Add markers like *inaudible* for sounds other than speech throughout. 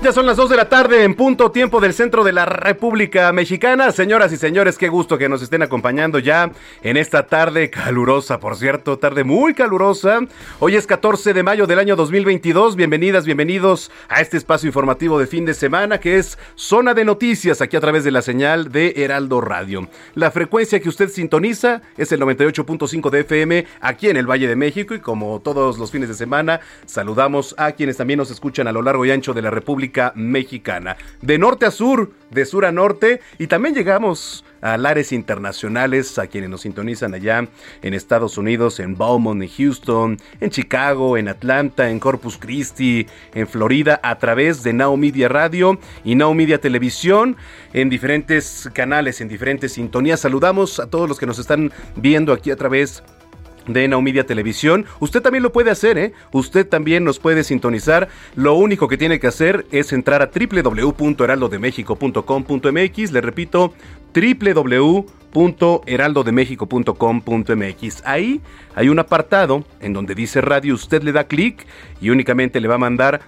Ya son las 2 de la tarde en punto tiempo del centro de la República Mexicana. Señoras y señores, qué gusto que nos estén acompañando ya en esta tarde calurosa, por cierto, tarde muy calurosa. Hoy es 14 de mayo del año 2022. Bienvenidas, bienvenidos a este espacio informativo de fin de semana que es Zona de Noticias aquí a través de la señal de Heraldo Radio. La frecuencia que usted sintoniza es el 98.5 de FM aquí en el Valle de México y como todos los fines de semana saludamos a quienes también nos escuchan a lo largo y ancho de la República Mexicana. De norte a sur, de sur a norte, y también llegamos a lares internacionales, a quienes nos sintonizan allá en Estados Unidos, en Beaumont, en Houston, en Chicago, en Atlanta, en Corpus Christi, en Florida, a través de Now Media Radio y Now Media Televisión, en diferentes canales, en diferentes sintonías. Saludamos a todos los que nos están viendo aquí a través de de Now Media Televisión. Usted también lo puede hacer, ¿eh? Usted también nos puede sintonizar. Lo único que tiene que hacer es entrar a www.heraldodemexico.com.mx. Le repito, www.heraldodemexico.com.mx. Ahí hay un apartado en donde dice radio. Usted le da clic y únicamente le va a mandar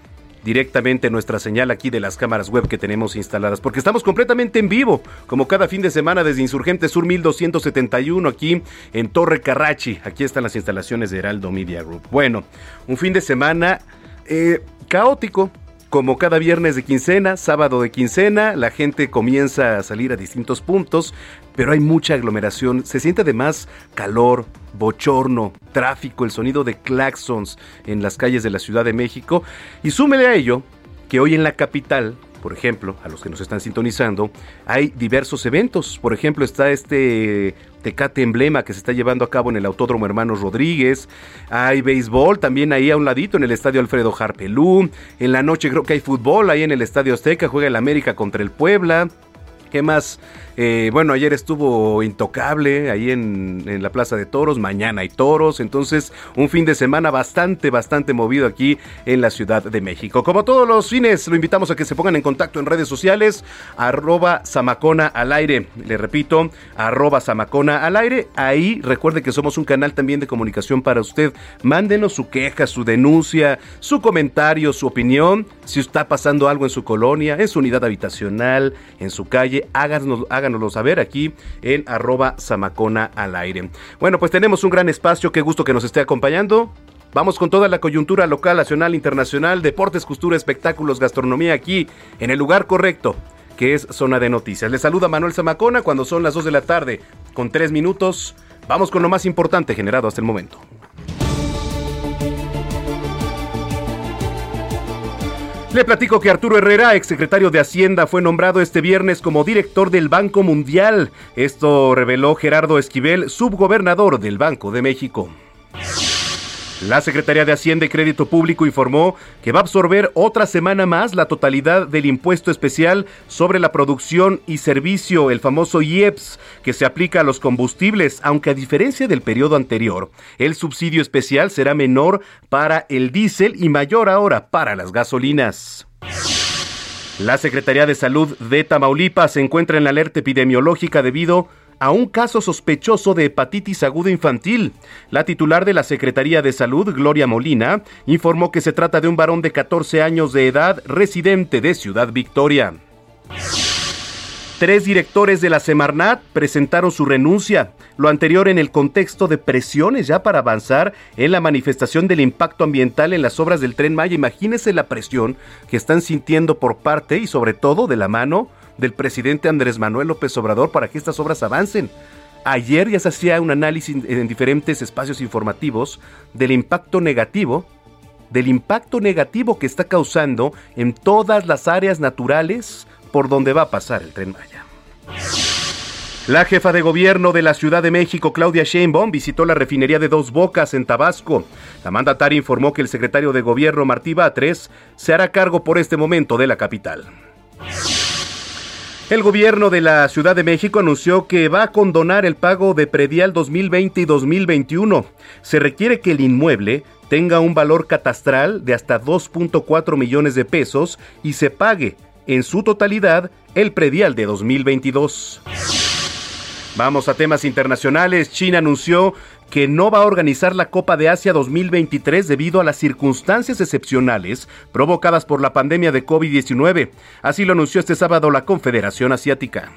directamente nuestra señal aquí de las cámaras web que tenemos instaladas, porque estamos completamente en vivo, como cada fin de semana desde Insurgente Sur 1271 aquí en Torre Carrachi. Aquí están las instalaciones de Heraldo Media Group. Bueno, un fin de semana eh, caótico, como cada viernes de quincena, sábado de quincena, la gente comienza a salir a distintos puntos, pero hay mucha aglomeración. Se siente además calor, bochorno, tráfico, el sonido de claxons en las calles de la Ciudad de México. Y súmele a ello que hoy en la capital, por ejemplo, a los que nos están sintonizando, hay diversos eventos. Por ejemplo, está este Tecate Emblema que se está llevando a cabo en el Autódromo Hermanos Rodríguez. Hay béisbol también ahí a un ladito en el Estadio Alfredo Harpelú. En la noche creo que hay fútbol ahí en el Estadio Azteca. Juega el América contra el Puebla. ¿Qué más? Eh, bueno, ayer estuvo intocable ahí en, en, la Plaza de Toros, mañana hay toros, entonces un fin de semana bastante, bastante movido aquí en la Ciudad de México. Como todos los fines, lo invitamos a que se pongan en contacto en redes sociales, arroba Samacona al aire, le repito, arroba Samacona al aire, ahí recuerde que somos un canal también de comunicación para usted, mándenos su queja, su denuncia, su comentario, su opinión, si está pasando algo en su colonia, en su unidad habitacional, en su calle, háganos, háganoslo saber aquí en arroba Samacona al aire. Bueno, pues tenemos un gran espacio, qué gusto que nos esté acompañando. Vamos con toda la coyuntura local, nacional, internacional, deportes, cultura, espectáculos, gastronomía aquí, en el lugar correcto, que es Zona de Noticias. Les saluda Manuel Zamacona cuando son las 2 de la tarde, con 3 minutos. Vamos con lo más importante generado hasta el momento. Le platico que Arturo Herrera, exsecretario de Hacienda, fue nombrado este viernes como director del Banco Mundial. Esto reveló Gerardo Esquivel, subgobernador del Banco de México. La Secretaría de Hacienda y Crédito Público informó que va a absorber otra semana más la totalidad del impuesto especial sobre la producción y servicio, el famoso IEPS, que se aplica a los combustibles, aunque a diferencia del periodo anterior, el subsidio especial será menor para el diésel y mayor ahora para las gasolinas. La Secretaría de Salud de Tamaulipas se encuentra en la alerta epidemiológica debido a un caso sospechoso de hepatitis aguda infantil. La titular de la Secretaría de Salud, Gloria Molina, informó que se trata de un varón de 14 años de edad residente de Ciudad Victoria. Tres directores de la Semarnat presentaron su renuncia, lo anterior en el contexto de presiones ya para avanzar en la manifestación del impacto ambiental en las obras del tren Maya. Imagínense la presión que están sintiendo por parte y sobre todo de la mano del presidente Andrés Manuel López Obrador para que estas obras avancen. Ayer ya se hacía un análisis en diferentes espacios informativos del impacto negativo, del impacto negativo que está causando en todas las áreas naturales por donde va a pasar el tren Maya. La jefa de gobierno de la Ciudad de México, Claudia Sheinbaum, visitó la refinería de Dos Bocas en Tabasco. La mandataria informó que el secretario de gobierno, Martí Batres, se hará cargo por este momento de la capital. El gobierno de la Ciudad de México anunció que va a condonar el pago de predial 2020 y 2021. Se requiere que el inmueble tenga un valor catastral de hasta 2.4 millones de pesos y se pague en su totalidad el predial de 2022. Vamos a temas internacionales. China anunció que no va a organizar la Copa de Asia 2023 debido a las circunstancias excepcionales provocadas por la pandemia de COVID-19. Así lo anunció este sábado la Confederación Asiática.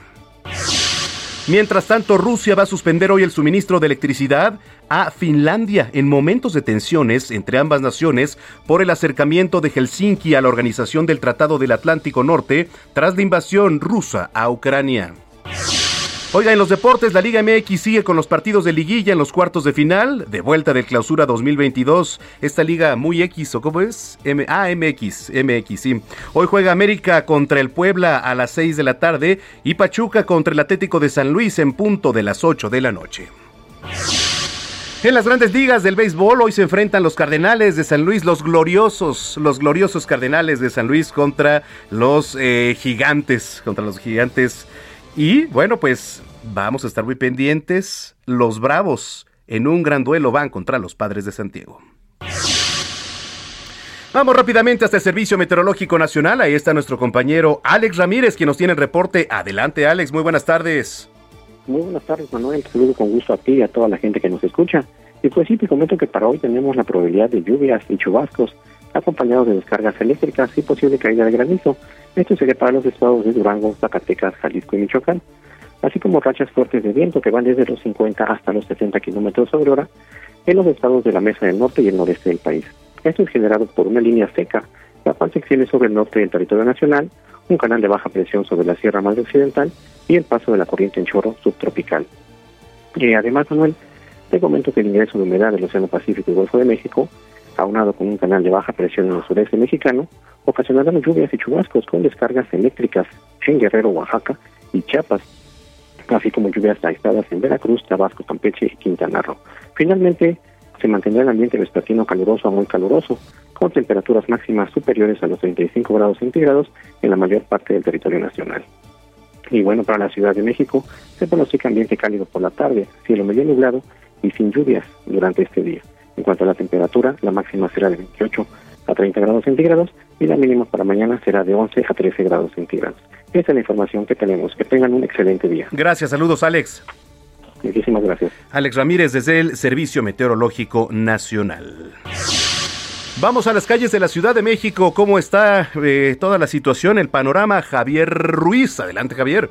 Mientras tanto, Rusia va a suspender hoy el suministro de electricidad a Finlandia en momentos de tensiones entre ambas naciones por el acercamiento de Helsinki a la Organización del Tratado del Atlántico Norte tras la invasión rusa a Ucrania. Oiga, en los deportes, la Liga MX sigue con los partidos de liguilla en los cuartos de final, de vuelta del clausura 2022. Esta liga muy X, ¿o cómo es? M ah, MX, MX, sí. Hoy juega América contra el Puebla a las 6 de la tarde y Pachuca contra el Atlético de San Luis en punto de las 8 de la noche. En las grandes ligas del béisbol hoy se enfrentan los Cardenales de San Luis, los gloriosos, los gloriosos Cardenales de San Luis contra los eh, gigantes, contra los gigantes y bueno, pues vamos a estar muy pendientes. Los Bravos en un gran duelo van contra los Padres de Santiago. Vamos rápidamente hasta el Servicio Meteorológico Nacional. Ahí está nuestro compañero Alex Ramírez, quien nos tiene el reporte. Adelante, Alex. Muy buenas tardes. Muy buenas tardes, Manuel. Saludo con gusto a ti y a toda la gente que nos escucha. Y pues sí, te comento que para hoy tenemos la probabilidad de lluvias y chubascos, acompañados de descargas eléctricas y posible caída de granizo. Esto sería para los estados de Durango, Zacatecas, Jalisco y Michoacán, así como rachas fuertes de viento que van desde los 50 hasta los 60 kilómetros sobre hora en los estados de la Mesa del Norte y el noreste del país. Esto es generado por una línea seca, la cual se extiende sobre el norte del territorio nacional, un canal de baja presión sobre la Sierra Madre Occidental y el paso de la corriente en chorro subtropical. Y además, Manuel, te comento que el ingreso de humedad del Océano Pacífico y Golfo de México, aunado con un canal de baja presión en el sureste mexicano, ocasionarán lluvias y chubascos con descargas eléctricas en Guerrero, Oaxaca y Chiapas, así como lluvias aisladas en Veracruz, Tabasco, Campeche y Quintana Roo. Finalmente, se mantendrá el ambiente vespertino caluroso a muy caluroso, con temperaturas máximas superiores a los 35 grados centígrados en la mayor parte del territorio nacional. Y bueno, para la Ciudad de México se pronostica ambiente cálido por la tarde, cielo medio nublado y sin lluvias durante este día. En cuanto a la temperatura, la máxima será de 28 a 30 grados centígrados y la mínima para mañana será de 11 a 13 grados centígrados. Esa es la información que tenemos. Que tengan un excelente día. Gracias, saludos Alex. Muchísimas gracias. Alex Ramírez desde el Servicio Meteorológico Nacional. Vamos a las calles de la Ciudad de México. ¿Cómo está eh, toda la situación, el panorama? Javier Ruiz. Adelante, Javier.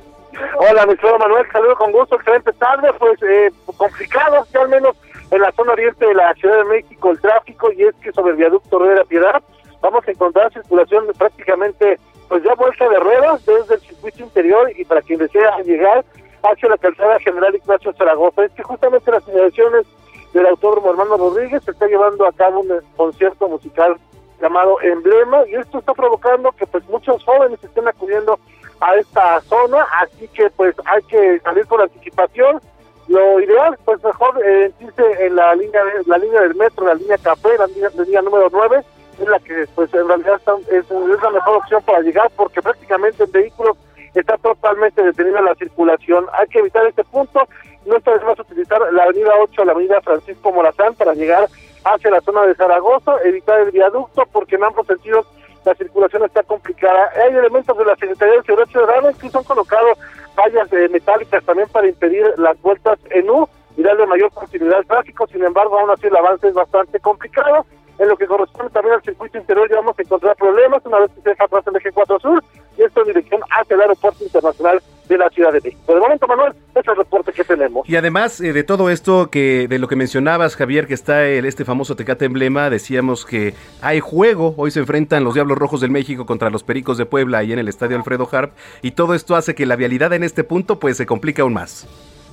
Hola, mi Manuel. Saludo con gusto. Excelente tarde. Pues eh, complicado, al menos en la zona oriente de la Ciudad de México, el tráfico. Y es que sobre el viaducto Rueda Piedad vamos a encontrar circulación prácticamente pues ya vuelta de ruedas desde el circuito interior y para quien desea llegar hacia la calzada general Ignacio Zaragoza. Es que justamente las señalaciones del autódromo Hermano Rodríguez se está llevando a cabo un concierto musical llamado Emblema y esto está provocando que pues muchos jóvenes estén acudiendo a esta zona, así que pues hay que salir con anticipación. Lo ideal, pues mejor eh, en la línea la línea del metro, la línea café, la línea, línea número 9, es la que pues en realidad es, la mejor opción para llegar porque prácticamente el vehículo está totalmente detenida la circulación. Hay que evitar este punto, no está de más utilizar la avenida 8, la avenida Francisco Morazán para llegar hacia la zona de Zaragoza, evitar el viaducto porque en ambos sentidos la circulación está complicada. Hay elementos de la Secretaría de Seguridad Ciudadana que han colocado vallas metálicas también para impedir las vueltas en U y darle mayor continuidad al tráfico, sin embargo aún así el avance es bastante complicado en lo que corresponde también al circuito interior ya vamos a encontrar problemas una vez que se deja atrás el eje 4 sur y esto en dirección hacia el aeropuerto internacional de la Ciudad de México. Por el momento, Manuel, ese es el reporte que tenemos. Y además eh, de todo esto, que de lo que mencionabas, Javier, que está el, este famoso Tecate Emblema, decíamos que hay juego. Hoy se enfrentan los Diablos Rojos del México contra los Pericos de Puebla ahí en el Estadio Alfredo Harp. Y todo esto hace que la vialidad en este punto pues se complica aún más.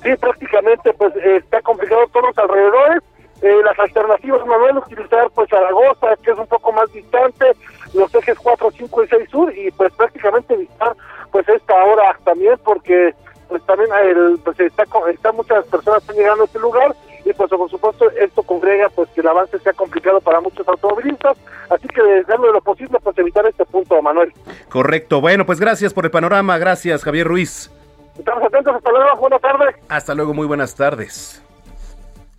sí, prácticamente pues está complicado todos los alrededores. las alternativas, Manuel, utilizar pues Zaragoza, que es un poco más distante, los ejes 4, 5 y 6 sur, y pues prácticamente evitar pues esta hora también, porque pues también el, pues está, está muchas personas están llegando a este lugar y pues por supuesto esto congrega pues que el avance sea complicado para muchos automovilistas, así que desearlo de lo posible pues evitar este punto, Manuel. Correcto, bueno pues gracias por el panorama, gracias Javier Ruiz. Estamos atentos, hasta luego, buenas tardes. Hasta luego, muy buenas tardes.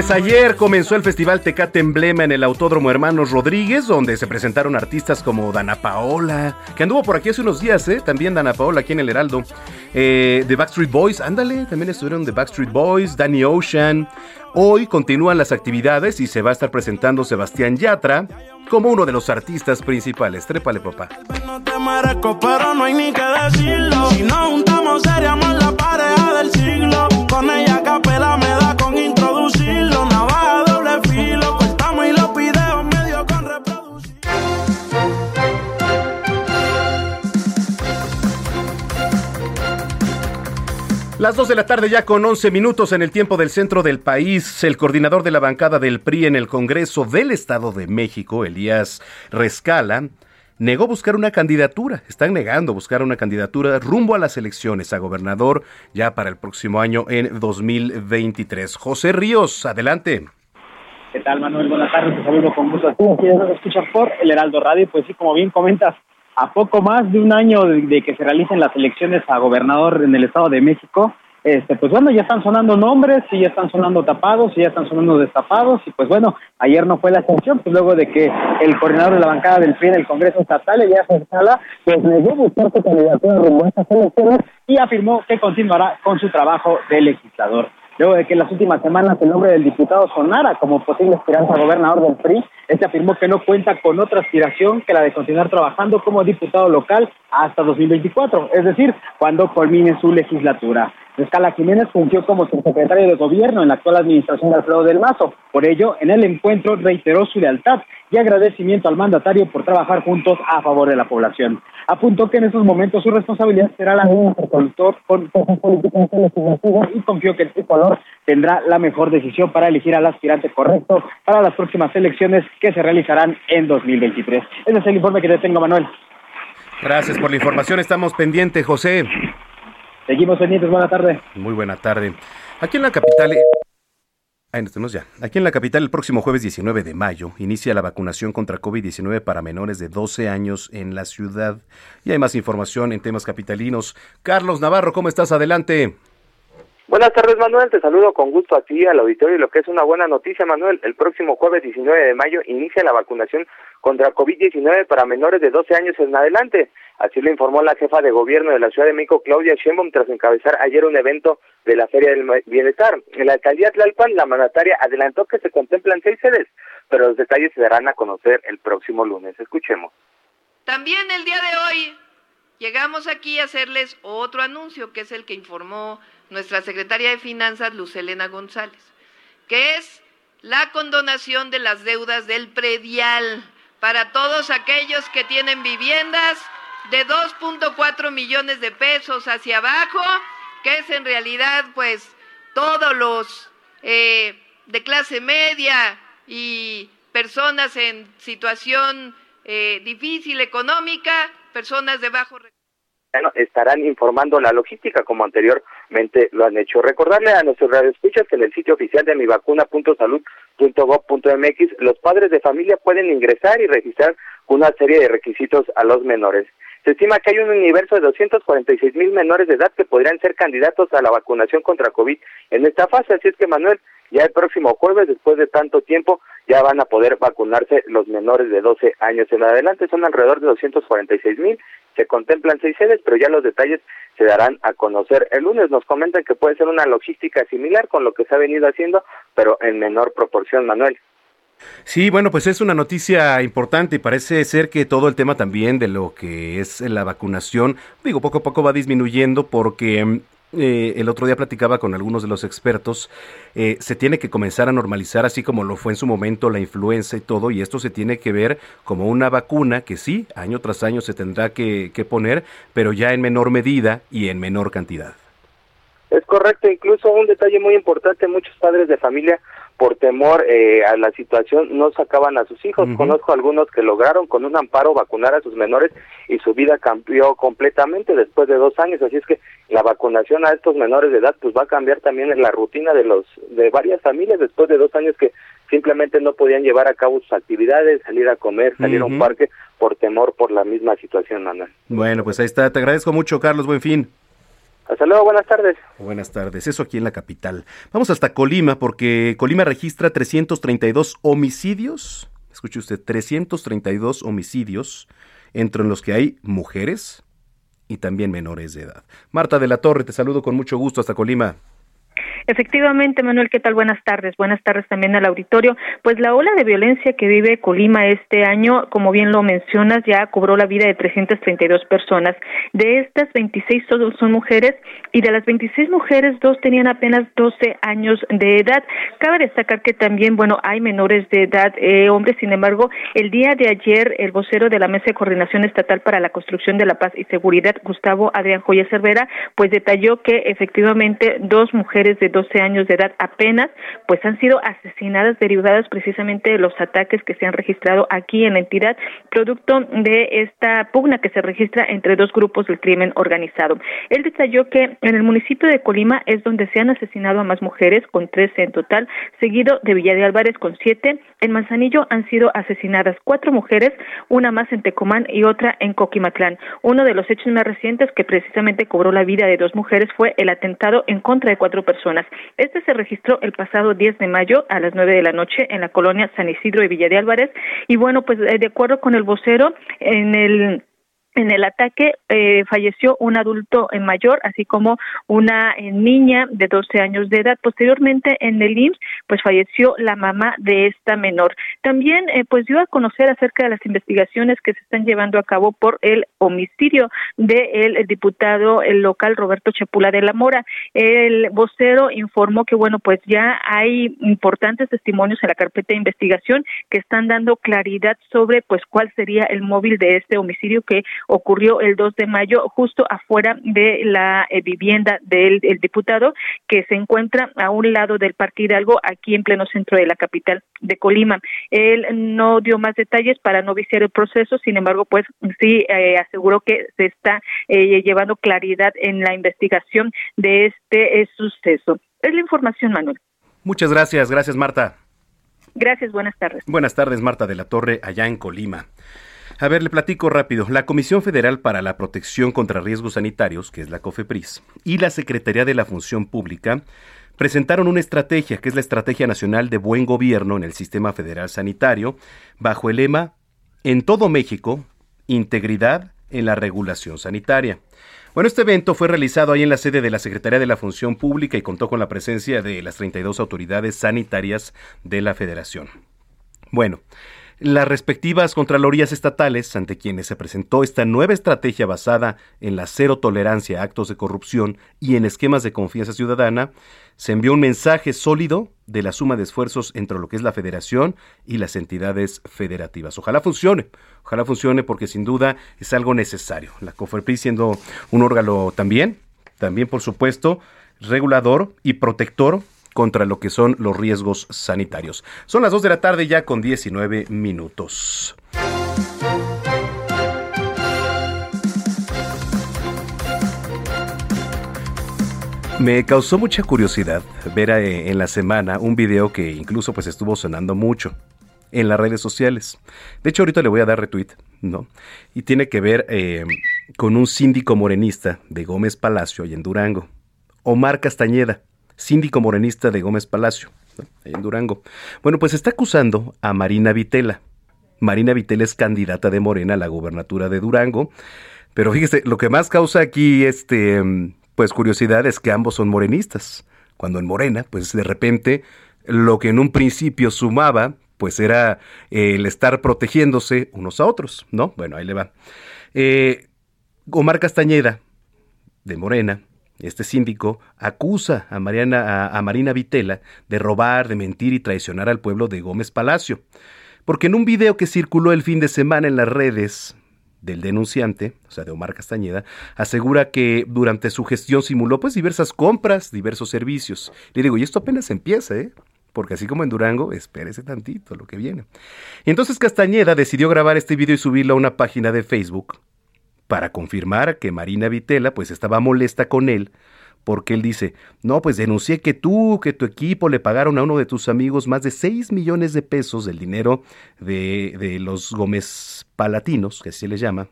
Pues ayer comenzó el Festival Tecate Emblema en el Autódromo Hermanos Rodríguez, donde se presentaron artistas como Dana Paola, que anduvo por aquí hace unos días, ¿eh? También Dana Paola aquí en el Heraldo. Eh, The Backstreet Boys, ándale, también estuvieron The Backstreet Boys, Danny Ocean. Hoy continúan las actividades y se va a estar presentando Sebastián Yatra como uno de los artistas principales. Trépale, papá. No te no hay ni que decirlo. Si la pareja del siglo. Con ella capela me da Las 2 de la tarde ya con 11 minutos en el tiempo del centro del país, el coordinador de la bancada del PRI en el Congreso del Estado de México, Elías Rescala, negó buscar una candidatura, están negando buscar una candidatura rumbo a las elecciones a gobernador ya para el próximo año en 2023. José Ríos, adelante. ¿Qué tal, Manuel? Buenas tardes, te saludo con gusto. Tú escuchar por el Heraldo Radio, pues sí, como bien comentas, a poco más de un año de, que se realicen las elecciones a gobernador en el Estado de México, este, pues bueno, ya están sonando nombres, y ya están sonando tapados, y ya están sonando destapados, y pues bueno, ayer no fue la excepción, pues luego de que el coordinador de la bancada del PRI en el Congreso Estatal, Elías Sala, pues negó buscar su candidatura rumbo estas elecciones y afirmó que continuará con su trabajo de legislador luego de que en las últimas semanas el nombre del diputado sonara como posible aspirante gobernador del PRI, este afirmó que no cuenta con otra aspiración que la de continuar trabajando como diputado local hasta 2024, es decir, cuando culmine su legislatura. Escala Jiménez fungió como subsecretario de gobierno en la actual administración de Alfredo del Mazo. Por ello, en el encuentro reiteró su lealtad y agradecimiento al mandatario por trabajar juntos a favor de la población. Apuntó que en estos momentos su responsabilidad será la un interlocutor con legislativas y confió que el tricolor tendrá la mejor decisión para elegir al aspirante correcto para las próximas elecciones que se realizarán en 2023. Ese es el informe que te tengo, Manuel. Gracias por la información, estamos pendientes, José. Seguimos pendientes, buena tarde. Muy buena tarde. Aquí en la capital... Ahí nos tenemos ya. Aquí en la capital, el próximo jueves 19 de mayo, inicia la vacunación contra COVID-19 para menores de 12 años en la ciudad. Y hay más información en temas capitalinos. Carlos Navarro, ¿cómo estás? Adelante. Buenas tardes, Manuel. Te saludo con gusto a ti, al auditorio, y lo que es una buena noticia, Manuel. El próximo jueves 19 de mayo inicia la vacunación contra COVID-19 para menores de 12 años en adelante. Así lo informó la jefa de gobierno de la Ciudad de México, Claudia Sheinbaum, tras encabezar ayer un evento de la Feria del Bienestar. En la alcaldía Tlalpan, la mandataria adelantó que se contemplan seis sedes, pero los detalles se darán a conocer el próximo lunes. Escuchemos. También el día de hoy llegamos aquí a hacerles otro anuncio, que es el que informó nuestra secretaria de Finanzas, Luz Elena González, que es la condonación de las deudas del predial para todos aquellos que tienen viviendas de 2.4 millones de pesos hacia abajo, que es en realidad pues todos los eh, de clase media y personas en situación eh, difícil económica, personas de bajo estarán informando la logística como lo han hecho. Recordarle a nuestros radioescuchas que en el sitio oficial de mivacuna.salud.gov.mx los padres de familia pueden ingresar y registrar una serie de requisitos a los menores. Se estima que hay un universo de 246 mil menores de edad que podrían ser candidatos a la vacunación contra COVID en esta fase. Así es que, Manuel, ya el próximo jueves, después de tanto tiempo, ya van a poder vacunarse los menores de 12 años en adelante. Son alrededor de 246 mil. Se contemplan seis sedes, pero ya los detalles se darán a conocer el lunes. Nos comentan que puede ser una logística similar con lo que se ha venido haciendo, pero en menor proporción, Manuel. Sí, bueno, pues es una noticia importante y parece ser que todo el tema también de lo que es la vacunación, digo, poco a poco va disminuyendo porque eh, el otro día platicaba con algunos de los expertos, eh, se tiene que comenzar a normalizar así como lo fue en su momento la influenza y todo, y esto se tiene que ver como una vacuna que sí, año tras año se tendrá que poner, pero ya en menor medida y en menor cantidad. Es correcto, incluso un detalle muy importante, muchos padres de familia por temor eh, a la situación no sacaban a sus hijos. Conozco algunos que lograron con un amparo vacunar a sus menores y su vida cambió completamente después de dos años. Así es que la vacunación a estos menores de edad pues va a cambiar también en la rutina de los de varias familias después de dos años que simplemente no podían llevar a cabo sus actividades, salir a comer, salir a un parque por temor por la misma situación, Manuel. Bueno, pues ahí está. Te agradezco mucho, Carlos. Buen fin. Hasta luego, buenas tardes. Buenas tardes, eso aquí en la capital. Vamos hasta Colima porque Colima registra 332 homicidios. Escuche usted, 332 homicidios, entre los que hay mujeres y también menores de edad. Marta de la Torre, te saludo con mucho gusto hasta Colima. Efectivamente, Manuel, ¿qué tal? Buenas tardes. Buenas tardes también al auditorio. Pues la ola de violencia que vive Colima este año, como bien lo mencionas, ya cobró la vida de 332 personas. De estas, 26 son mujeres y de las 26 mujeres, dos tenían apenas 12 años de edad. Cabe destacar que también, bueno, hay menores de edad, eh, hombres. Sin embargo, el día de ayer, el vocero de la Mesa de Coordinación Estatal para la Construcción de la Paz y Seguridad, Gustavo Adrián Joya Cervera, pues detalló que efectivamente dos mujeres de 12 años de edad apenas, pues han sido asesinadas derivadas precisamente de los ataques que se han registrado aquí en la entidad, producto de esta pugna que se registra entre dos grupos del crimen organizado. Él detalló que en el municipio de Colima es donde se han asesinado a más mujeres, con 13 en total, seguido de Villa de Álvarez con 7. En Manzanillo han sido asesinadas cuatro mujeres, una más en Tecomán y otra en Coquimatlán. Uno de los hechos más recientes que precisamente cobró la vida de dos mujeres fue el atentado en contra de cuatro personas. Este se registró el pasado 10 de mayo a las 9 de la noche en la colonia San Isidro de Villa de Álvarez. Y bueno, pues eh, de acuerdo con el vocero, en el en el ataque eh, falleció un adulto mayor, así como una eh, niña de 12 años de edad. Posteriormente, en el IMSS, pues falleció la mamá de esta menor. También, eh, pues dio a conocer acerca de las investigaciones que se están llevando a cabo por el homicidio del de diputado el local Roberto Chapula de la Mora. El vocero informó que, bueno, pues ya hay importantes testimonios en la carpeta de investigación que están dando claridad sobre, pues, cuál sería el móvil de este homicidio que ocurrió el 2 de mayo justo afuera de la eh, vivienda del, diputado que se encuentra a un lado del Parque Hidalgo aquí en pleno centro de la capital de Colima. Él no dio más detalles para no viciar el proceso, sin embargo, pues sí eh, aseguró que se está eh, llevando claridad en la investigación de este suceso. Es la información, Manuel. Muchas gracias, gracias Marta. Gracias, buenas tardes. Buenas tardes, Marta de la Torre, allá en Colima. A ver, le platico rápido. La Comisión Federal para la Protección contra Riesgos Sanitarios, que es la COFEPRIS, y la Secretaría de la Función Pública presentaron una estrategia, que es la Estrategia Nacional de Buen Gobierno en el Sistema Federal Sanitario, bajo el lema En todo México, integridad en la regulación sanitaria. Bueno, este evento fue realizado ahí en la sede de la Secretaría de la Función Pública y contó con la presencia de las 32 autoridades sanitarias de la Federación. Bueno, las respectivas contralorías estatales ante quienes se presentó esta nueva estrategia basada en la cero tolerancia a actos de corrupción y en esquemas de confianza ciudadana, se envió un mensaje sólido de la suma de esfuerzos entre lo que es la federación y las entidades federativas. Ojalá funcione, ojalá funcione porque sin duda es algo necesario. La COFEPRIS siendo un órgano también, también por supuesto, regulador y protector contra lo que son los riesgos sanitarios. Son las 2 de la tarde ya con 19 minutos. Me causó mucha curiosidad ver eh, en la semana un video que incluso pues estuvo sonando mucho en las redes sociales. De hecho, ahorita le voy a dar retweet, ¿no? Y tiene que ver eh, con un síndico morenista de Gómez Palacio, y en Durango, Omar Castañeda síndico morenista de Gómez Palacio, en Durango. Bueno, pues está acusando a Marina Vitela. Marina Vitela es candidata de Morena a la gubernatura de Durango. Pero fíjese, lo que más causa aquí este, pues curiosidad es que ambos son morenistas. Cuando en Morena, pues de repente lo que en un principio sumaba, pues era el estar protegiéndose unos a otros, ¿no? Bueno, ahí le va. Eh, Omar Castañeda, de Morena, este síndico acusa a, Mariana, a, Marina Vitela de robar, de mentir y traicionar al pueblo de Gómez Palacio. Porque en un video que circuló el fin de semana en las redes del denunciante, o sea, de Omar Castañeda, asegura que durante su gestión simuló pues diversas compras, diversos servicios. Le digo, y esto apenas empieza, ¿eh? Porque así como en Durango, espérese tantito lo que viene. Y entonces Castañeda decidió grabar este video y subirlo a una página de Facebook para confirmar que Marina Vitela pues estaba molesta con él porque él dice, no, pues denuncié que tú, que tu equipo le pagaron a uno de tus amigos más de 6 millones de pesos del dinero de, de los Gómez Palatinos, que así se les llama,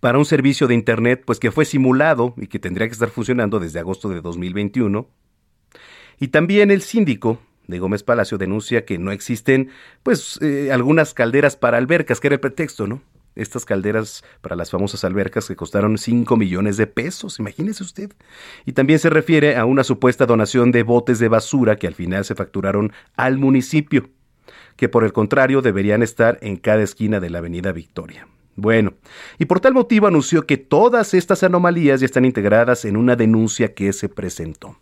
para un servicio de Internet pues que fue simulado y que tendría que estar funcionando desde agosto de 2021. Y también el síndico de Gómez Palacio denuncia que no existen pues eh, algunas calderas para albercas, que era el pretexto, ¿no? Estas calderas para las famosas albercas que costaron 5 millones de pesos, imagínese usted. Y también se refiere a una supuesta donación de botes de basura que al final se facturaron al municipio, que por el contrario deberían estar en cada esquina de la avenida Victoria. Bueno, y por tal motivo anunció que todas estas anomalías ya están integradas en una denuncia que se presentó.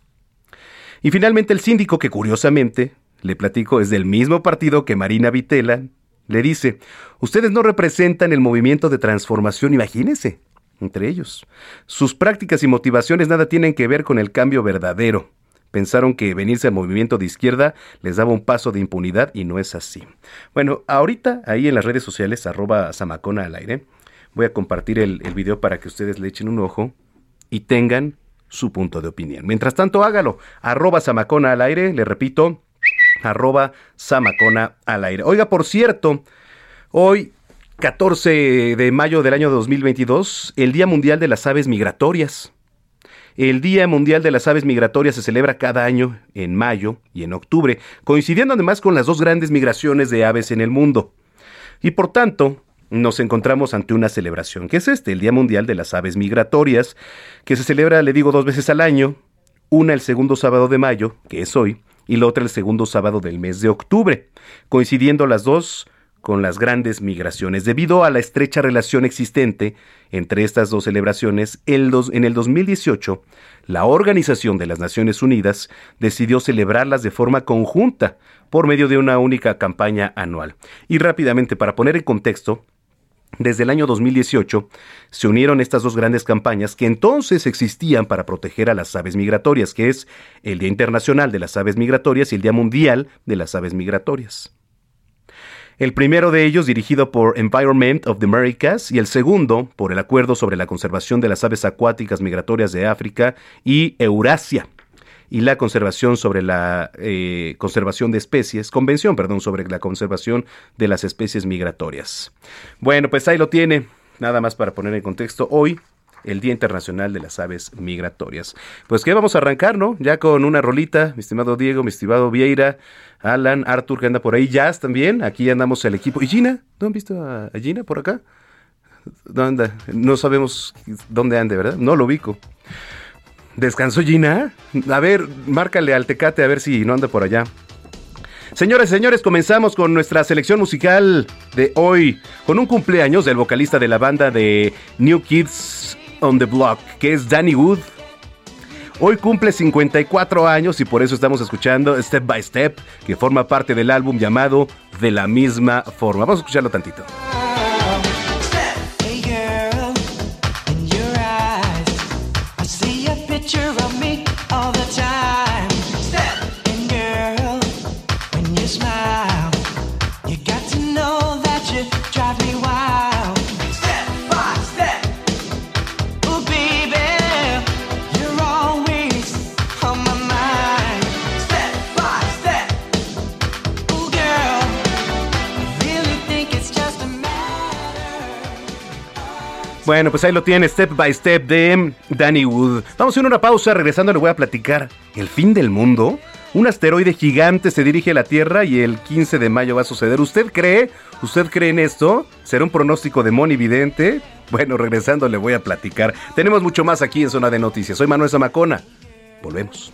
Y finalmente el síndico, que curiosamente, le platico, es del mismo partido que Marina Vitela, le dice, ustedes no representan el movimiento de transformación, imagínense, entre ellos. Sus prácticas y motivaciones nada tienen que ver con el cambio verdadero. Pensaron que venirse al movimiento de izquierda les daba un paso de impunidad y no es así. Bueno, ahorita ahí en las redes sociales, arroba Samacona al aire, voy a compartir el, el video para que ustedes le echen un ojo y tengan su punto de opinión. Mientras tanto, hágalo. Arroba Samacona al aire, le repito, arroba Samacona al aire. Oiga, por cierto, hoy 14 de mayo del año 2022, el Día Mundial de las Aves Migratorias. El Día Mundial de las Aves Migratorias se celebra cada año en mayo y en octubre, coincidiendo además con las dos grandes migraciones de aves en el mundo. Y por tanto, nos encontramos ante una celebración, que es este, el Día Mundial de las Aves Migratorias, que se celebra, le digo, dos veces al año, una el segundo sábado de mayo, que es hoy, y la otra el segundo sábado del mes de octubre, coincidiendo las dos con las grandes migraciones. Debido a la estrecha relación existente entre estas dos celebraciones, en el 2018, la Organización de las Naciones Unidas decidió celebrarlas de forma conjunta por medio de una única campaña anual. Y rápidamente, para poner en contexto, desde el año 2018 se unieron estas dos grandes campañas que entonces existían para proteger a las aves migratorias, que es el Día Internacional de las Aves Migratorias y el Día Mundial de las Aves Migratorias. El primero de ellos dirigido por Environment of the Americas y el segundo por el Acuerdo sobre la Conservación de las Aves Acuáticas Migratorias de África y Eurasia y la conservación sobre la eh, conservación de especies, convención, perdón, sobre la conservación de las especies migratorias. Bueno, pues ahí lo tiene, nada más para poner en contexto hoy. El Día Internacional de las Aves Migratorias. Pues que vamos a arrancar, ¿no? Ya con una rolita, mi estimado Diego, mi estimado Vieira, Alan, Arthur, que anda por ahí, Jazz también, aquí andamos el equipo. ¿Y Gina? ¿No han visto a Gina por acá? ¿Dónde anda? No sabemos dónde ande, ¿verdad? No lo ubico. ¿Descansó Gina? A ver, márcale al Tecate a ver si no anda por allá. Señores, señores, comenzamos con nuestra selección musical de hoy, con un cumpleaños del vocalista de la banda de New Kids on the Block, que es Danny Wood. Hoy cumple 54 años y por eso estamos escuchando Step by Step, que forma parte del álbum llamado De la misma forma. Vamos a escucharlo tantito. Bueno, pues ahí lo tiene, Step by Step de Danny Wood. Vamos a ir a una pausa, regresando le voy a platicar el fin del mundo. Un asteroide gigante se dirige a la Tierra y el 15 de mayo va a suceder. ¿Usted cree? ¿Usted cree en esto? ¿Será un pronóstico de Evidente? Bueno, regresando le voy a platicar. Tenemos mucho más aquí en Zona de Noticias. Soy Manuel Zamacona. Volvemos.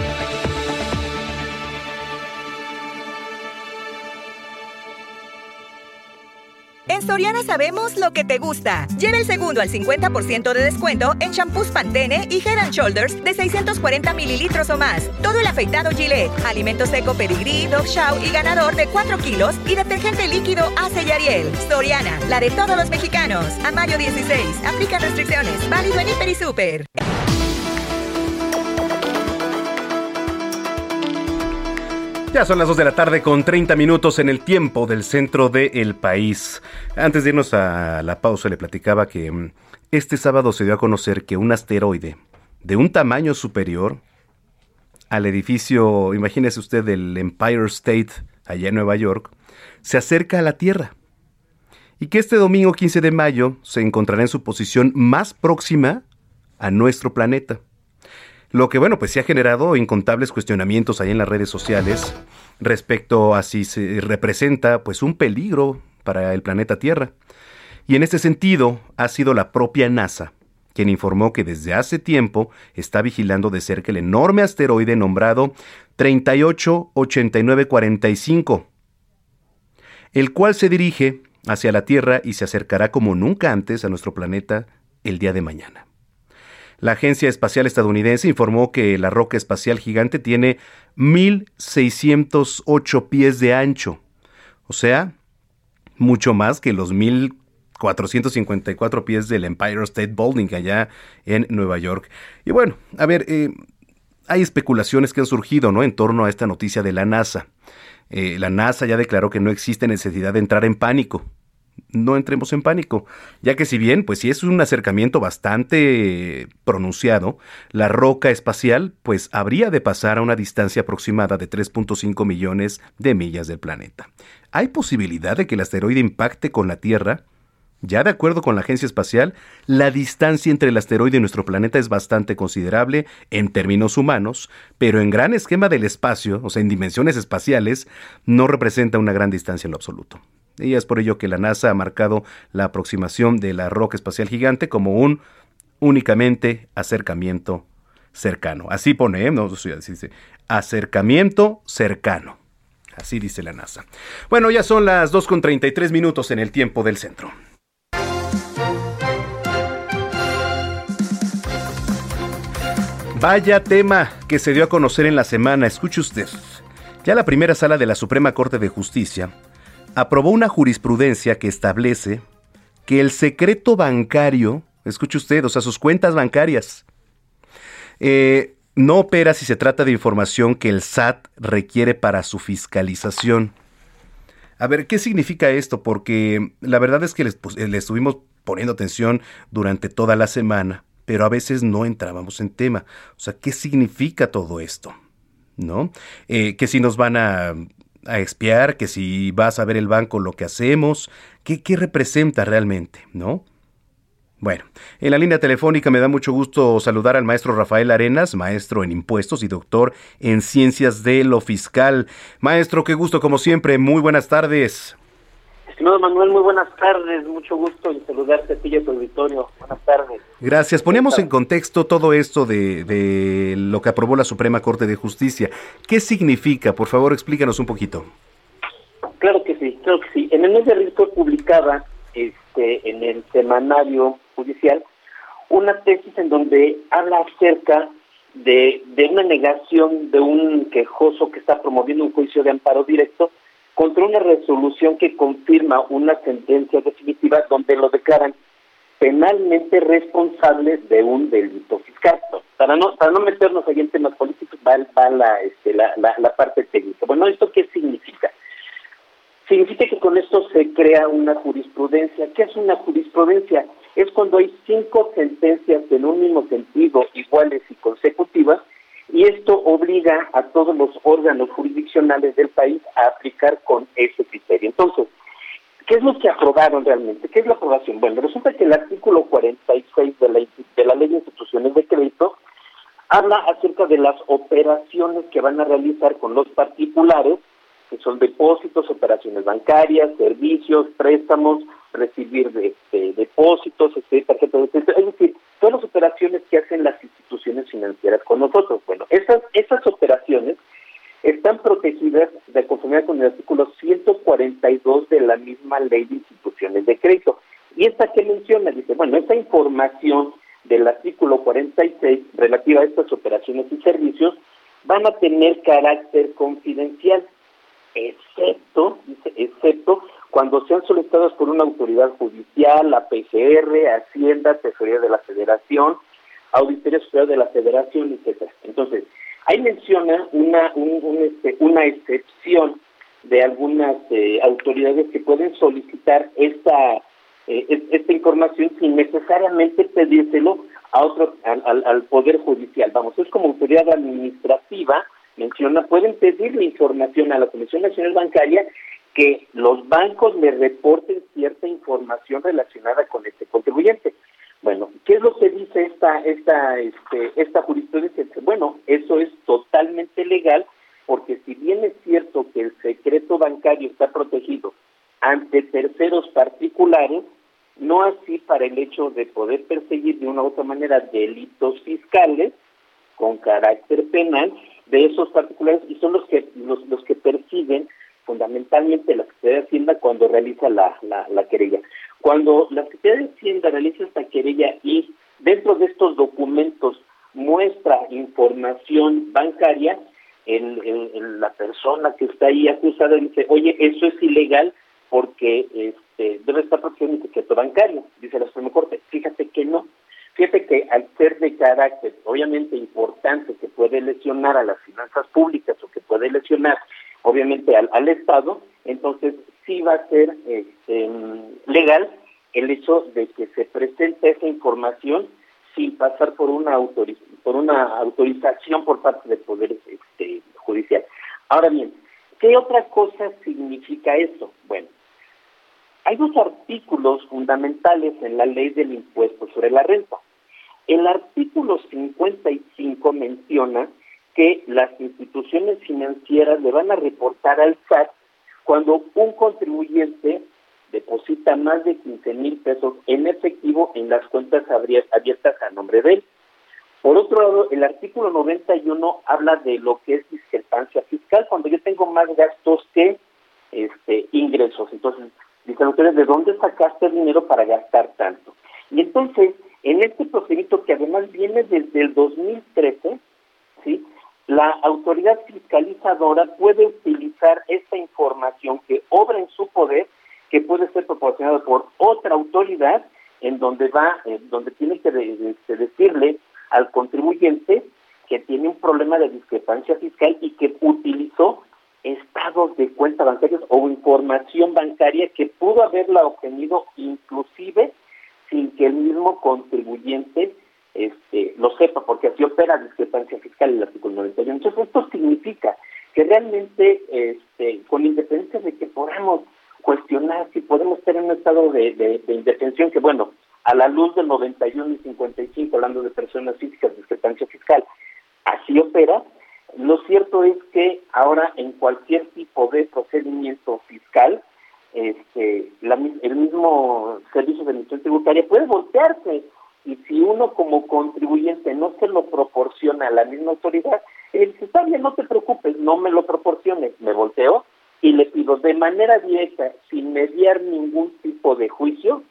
Soriana sabemos lo que te gusta. Lleva el segundo al 50% de descuento en shampoos Pantene y Head and Shoulders de 640 mililitros o más. Todo el afeitado Gillette, alimento seco Pedigree, Dog Chow y ganador de 4 kilos y detergente líquido Ace y Ariel. Soriana, la de todos los mexicanos. A mayo 16. Aplica restricciones. Válido en Hiper y Super. Ya son las 2 de la tarde con 30 minutos en el tiempo del centro del país. Antes de irnos a la pausa le platicaba que mm, este sábado se dio a conocer que un asteroide de un tamaño superior al edificio, imagínese usted, del Empire State allá en Nueva York, se acerca a la Tierra. Y que este domingo 15 de mayo se encontrará en su posición más próxima a nuestro planeta. Lo que, bueno, pues se ha generado incontables cuestionamientos ahí en las redes sociales respecto a si se representa pues un peligro para el planeta Tierra. Y en este sentido ha sido la propia NASA quien informó que desde hace tiempo está vigilando de cerca el enorme asteroide nombrado 388945, el cual se dirige hacia la Tierra y se acercará como nunca antes a nuestro planeta el día de mañana. La Agencia Espacial Estadounidense informó que la roca espacial gigante tiene 1.608 pies de ancho, o sea, mucho más que los 1.454 pies del Empire State Building allá en Nueva York. Y bueno, a ver, eh, hay especulaciones que han surgido ¿no? en torno a esta noticia de la NASA. Eh, la NASA ya declaró que no existe necesidad de entrar en pánico no entremos en pánico, ya que si bien, pues si es un acercamiento bastante pronunciado, la roca espacial, pues habría de pasar a una distancia aproximada de 3.5 millones de millas del planeta. ¿Hay posibilidad de que el asteroide impacte con la Tierra? Ya de acuerdo con la Agencia Espacial, la distancia entre el asteroide y nuestro planeta es bastante considerable en términos humanos, pero en gran esquema del espacio, o sea, en dimensiones espaciales, no representa una gran distancia en lo absoluto. Y es por ello que la NASA ha marcado la aproximación de la roca espacial gigante como un únicamente acercamiento cercano. Así pone, ¿eh? no, dice, acercamiento cercano. Así dice la NASA. Bueno, ya son las 2.33 minutos en el tiempo del centro. Vaya tema que se dio a conocer en la semana, escuche usted. Ya la primera sala de la Suprema Corte de Justicia aprobó una jurisprudencia que establece que el secreto bancario, escuche usted, o sea, sus cuentas bancarias, eh, no opera si se trata de información que el SAT requiere para su fiscalización. A ver, ¿qué significa esto? Porque la verdad es que pues, le estuvimos poniendo atención durante toda la semana, pero a veces no entrábamos en tema. O sea, ¿qué significa todo esto? ¿No? Eh, que si nos van a a espiar, que si vas a ver el banco lo que hacemos, ¿qué, qué representa realmente, no? Bueno, en la línea telefónica me da mucho gusto saludar al maestro Rafael Arenas, maestro en impuestos y doctor en ciencias de lo fiscal. Maestro, qué gusto como siempre, muy buenas tardes. Estimado Manuel, muy buenas tardes, mucho gusto en saludarte a ti y a tu auditorio. Buenas tardes. Gracias. Ponemos en contexto todo esto de, de, lo que aprobó la Suprema Corte de Justicia. ¿Qué significa? Por favor, explícanos un poquito. Claro que sí, claro que sí. En el mes de abril fue publicada este, en el semanario judicial una tesis en donde habla acerca de, de una negación de un quejoso que está promoviendo un juicio de amparo directo contra una resolución que confirma una sentencia definitiva donde lo declaran penalmente responsables de un delito fiscal. Para no para no meternos ahí en temas políticos va, va la, este, la, la, la parte técnica. Bueno, ¿esto qué significa? Significa que con esto se crea una jurisprudencia. ¿Qué es una jurisprudencia? Es cuando hay cinco sentencias en un mismo sentido, iguales y consecutivas, y esto obliga a todos los órganos jurisdiccionales del país a aplicar con ese criterio. Entonces, ¿Qué es lo que aprobaron realmente? ¿Qué es la aprobación? Bueno, resulta que el artículo 46 de la, de la Ley de Instituciones de Crédito habla acerca de las operaciones que van a realizar con los particulares, que son depósitos, operaciones bancarias, servicios, préstamos, recibir de, depósitos, este, tarjetas de Es decir, todas las operaciones que hacen las instituciones financieras con nosotros. Bueno, esas, esas operaciones están protegidas de conformidad con el artículo 142 de la misma ley de instituciones de crédito. Y esta que menciona, dice, bueno, esta información del artículo 46 relativa a estas operaciones y servicios van a tener carácter confidencial, excepto, dice, excepto cuando sean solicitados por una autoridad judicial, la PCR, Hacienda, Tesorería de la Federación, Auditoría Superior de la Federación, etcétera. Entonces, ahí menciona una, este, una excepción de algunas eh, autoridades que pueden solicitar esta eh, esta información sin necesariamente pedírselo a otro al, poder judicial. Vamos, es como autoridad administrativa menciona pueden pedirle información a la Comisión Nacional Bancaria que los bancos le reporten cierta información relacionada con este contribuyente. Bueno, ¿qué es lo que dice esta esta este, esta jurisprudencia? Bueno, eso es totalmente legal porque si bien es cierto que el secreto bancario está protegido ante terceros particulares, no así para el hecho de poder perseguir de una u otra manera delitos fiscales con carácter penal de esos particulares y son los que los, los que persiguen fundamentalmente la Secretaría de Hacienda cuando realiza la, la, querella. Cuando la Secretaría de Hacienda realiza esta querella y dentro de estos documentos muestra información bancaria, el, la persona que está ahí acusada dice, oye, eso es ilegal porque este, debe estar protegido el secreto bancario, dice la Suprema Corte. Fíjate que no. Fíjate que al ser de carácter obviamente importante que puede lesionar a las finanzas públicas o que puede lesionar obviamente al, al Estado, entonces sí va a ser este, legal el hecho de que se presente esa información sin pasar por una autoriz por una autorización por parte del poder este, judicial. Ahora bien, ¿qué otra cosa significa eso? Bueno, hay dos artículos fundamentales en la ley del impuesto sobre la renta. El artículo 55 menciona que las instituciones financieras le van a reportar al SAT cuando un contribuyente deposita más de 15 mil pesos en efectivo en las cuentas abiertas a nombre de él. Por otro lado, el artículo 91 habla de lo que es discrepancia fiscal, cuando yo tengo más gastos que este, ingresos. Entonces, dicen ustedes, ¿de dónde sacaste el dinero para gastar tanto? Y entonces, en este procedimiento que además viene desde el 2013, ¿sí? La autoridad fiscalizadora puede utilizar esta información que obra en su poder, que puede ser proporcionada por otra autoridad, en donde va, donde tiene que este, decirle al contribuyente que tiene un problema de discrepancia fiscal y que utilizó estados de cuenta bancarios o información bancaria que pudo haberla obtenido inclusive sin que el mismo contribuyente este, lo sepa, porque así opera discrepancia fiscal el artículo 91. Entonces, esto significa que realmente, este, con independencia de que podamos cuestionar si podemos tener un estado de, de, indefensión, que bueno, a la luz del 91 y 55, hablando de personas físicas, discrepancia fiscal, así opera, lo cierto es que ahora en cualquier tipo de procedimiento fiscal, este, el mismo servicio de administración tributaria puede voltearse y si uno como contribuyente no se lo proporciona a la misma autoridad, él dice, está bien, no te preocupes, no me lo proporciones, me volteo y le pido de manera directa, sin mediar ningún tipo de juicio,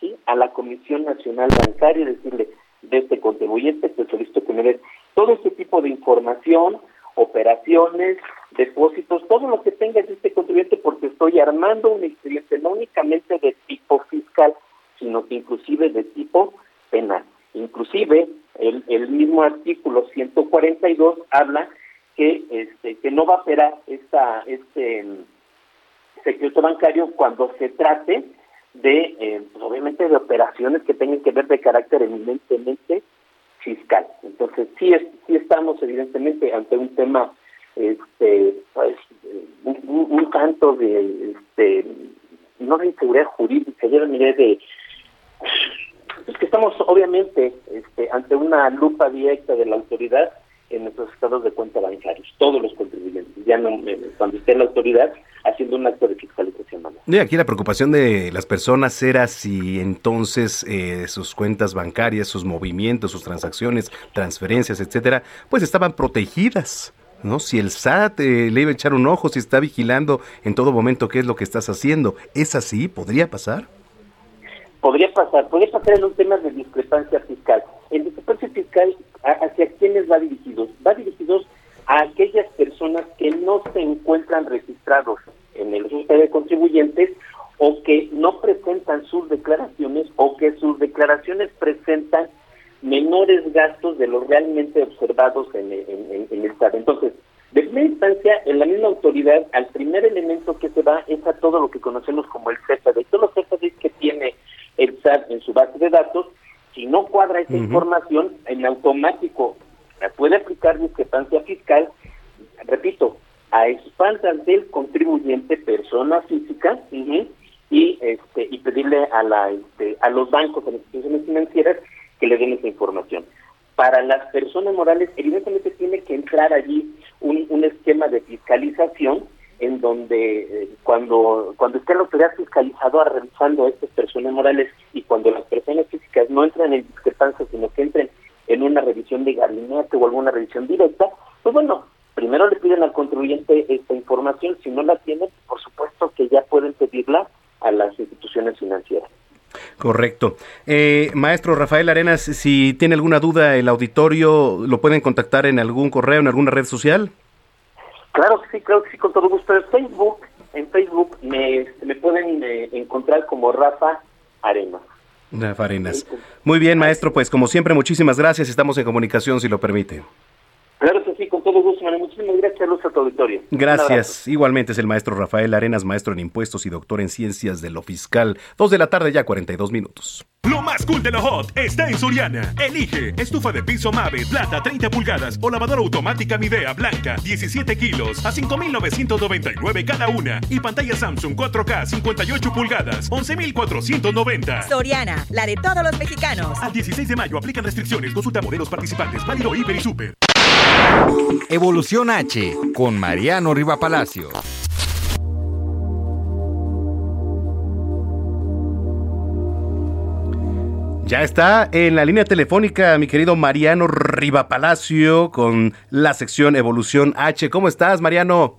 ¿sí? a la Comisión Nacional Bancaria, decirle, de este contribuyente, te solicito que me des todo este tipo de información, operaciones, depósitos, todo lo que tenga de este contribuyente, porque estoy armando un expediente no únicamente de tipo fiscal, sino que inclusive de tipo penal. Inclusive el, mismo artículo 142 habla que este que no va a operar esta este secreto bancario cuando se trate de eh, pues, obviamente de operaciones que tengan que ver de carácter eminentemente fiscal. Entonces, sí, es, sí estamos evidentemente ante un tema, este, pues, un, tanto de, este, no de inseguridad jurídica, yo miré de estamos obviamente este, ante una lupa directa de la autoridad en nuestros estados de cuenta bancarios, todos los contribuyentes, ya no eh, cuando esté la autoridad haciendo un acto de fiscalización. Y aquí la preocupación de las personas era si entonces eh, sus cuentas bancarias, sus movimientos, sus transacciones, transferencias, etcétera, pues estaban protegidas. ¿no? Si el SAT eh, le iba a echar un ojo, si está vigilando en todo momento qué es lo que estás haciendo, ¿es así? ¿Podría pasar? Podría pasar, podría pasar en un tema de discrepancia fiscal. El discrepancia fiscal, ¿hacia quiénes va dirigido? Va dirigido a aquellas personas que no se encuentran registrados en el registro de contribuyentes o que no presentan sus declaraciones o que sus declaraciones presentan menores gastos de los realmente observados en, el Estado. Entonces, de primera instancia, en la misma autoridad, al primer elemento que se va es a todo lo que conocemos como el CFD. Todos los CFD que tiene el SAT en su base de datos, si no cuadra esa información, en automático puede aplicar discrepancia fiscal, repito, a espaldas del contribuyente, persona física, y este y pedirle a la este, a los bancos, a las instituciones financieras que le den esa información. Para las personas morales, evidentemente tiene que entrar allí un, un esquema de fiscalización en donde eh, cuando cuando esté la autoridad fiscalizadora revisando a estas personas morales y cuando las personas físicas no entran en discrepancia, sino que entren en una revisión de gabinete o alguna revisión directa, pues bueno, primero le piden al contribuyente esta información, si no la tienen, por supuesto que ya pueden pedirla a las instituciones financieras. Correcto. Eh, maestro Rafael Arenas, si tiene alguna duda el auditorio, ¿lo pueden contactar en algún correo, en alguna red social? Claro que sí, claro que sí, con todo gusto. En Facebook, en Facebook me, me pueden eh, encontrar como Rafa Arenas. Rafa Arenas. Muy bien, maestro, pues como siempre, muchísimas gracias. Estamos en comunicación, si lo permite. Claro que sí, todo gusto, Muchísimas gracias, Luz, a tu auditorio. Gracias. Igualmente es el maestro Rafael Arenas, maestro en impuestos y doctor en ciencias de lo fiscal. Dos de la tarde, ya 42 minutos. Lo más cool de lo hot está en Soriana. Elige estufa de piso Mave, plata 30 pulgadas o lavadora automática Midea blanca 17 kilos a 5,999 cada una. Y pantalla Samsung 4K 58 pulgadas 11,490. Soriana, la de todos los mexicanos. Al 16 de mayo aplican restricciones. Consulta modelos participantes. Válido Hiper y Super. Evolución H con Mariano Riva Palacio. Ya está en la línea telefónica mi querido Mariano Riva Palacio con la sección Evolución H. ¿Cómo estás, Mariano?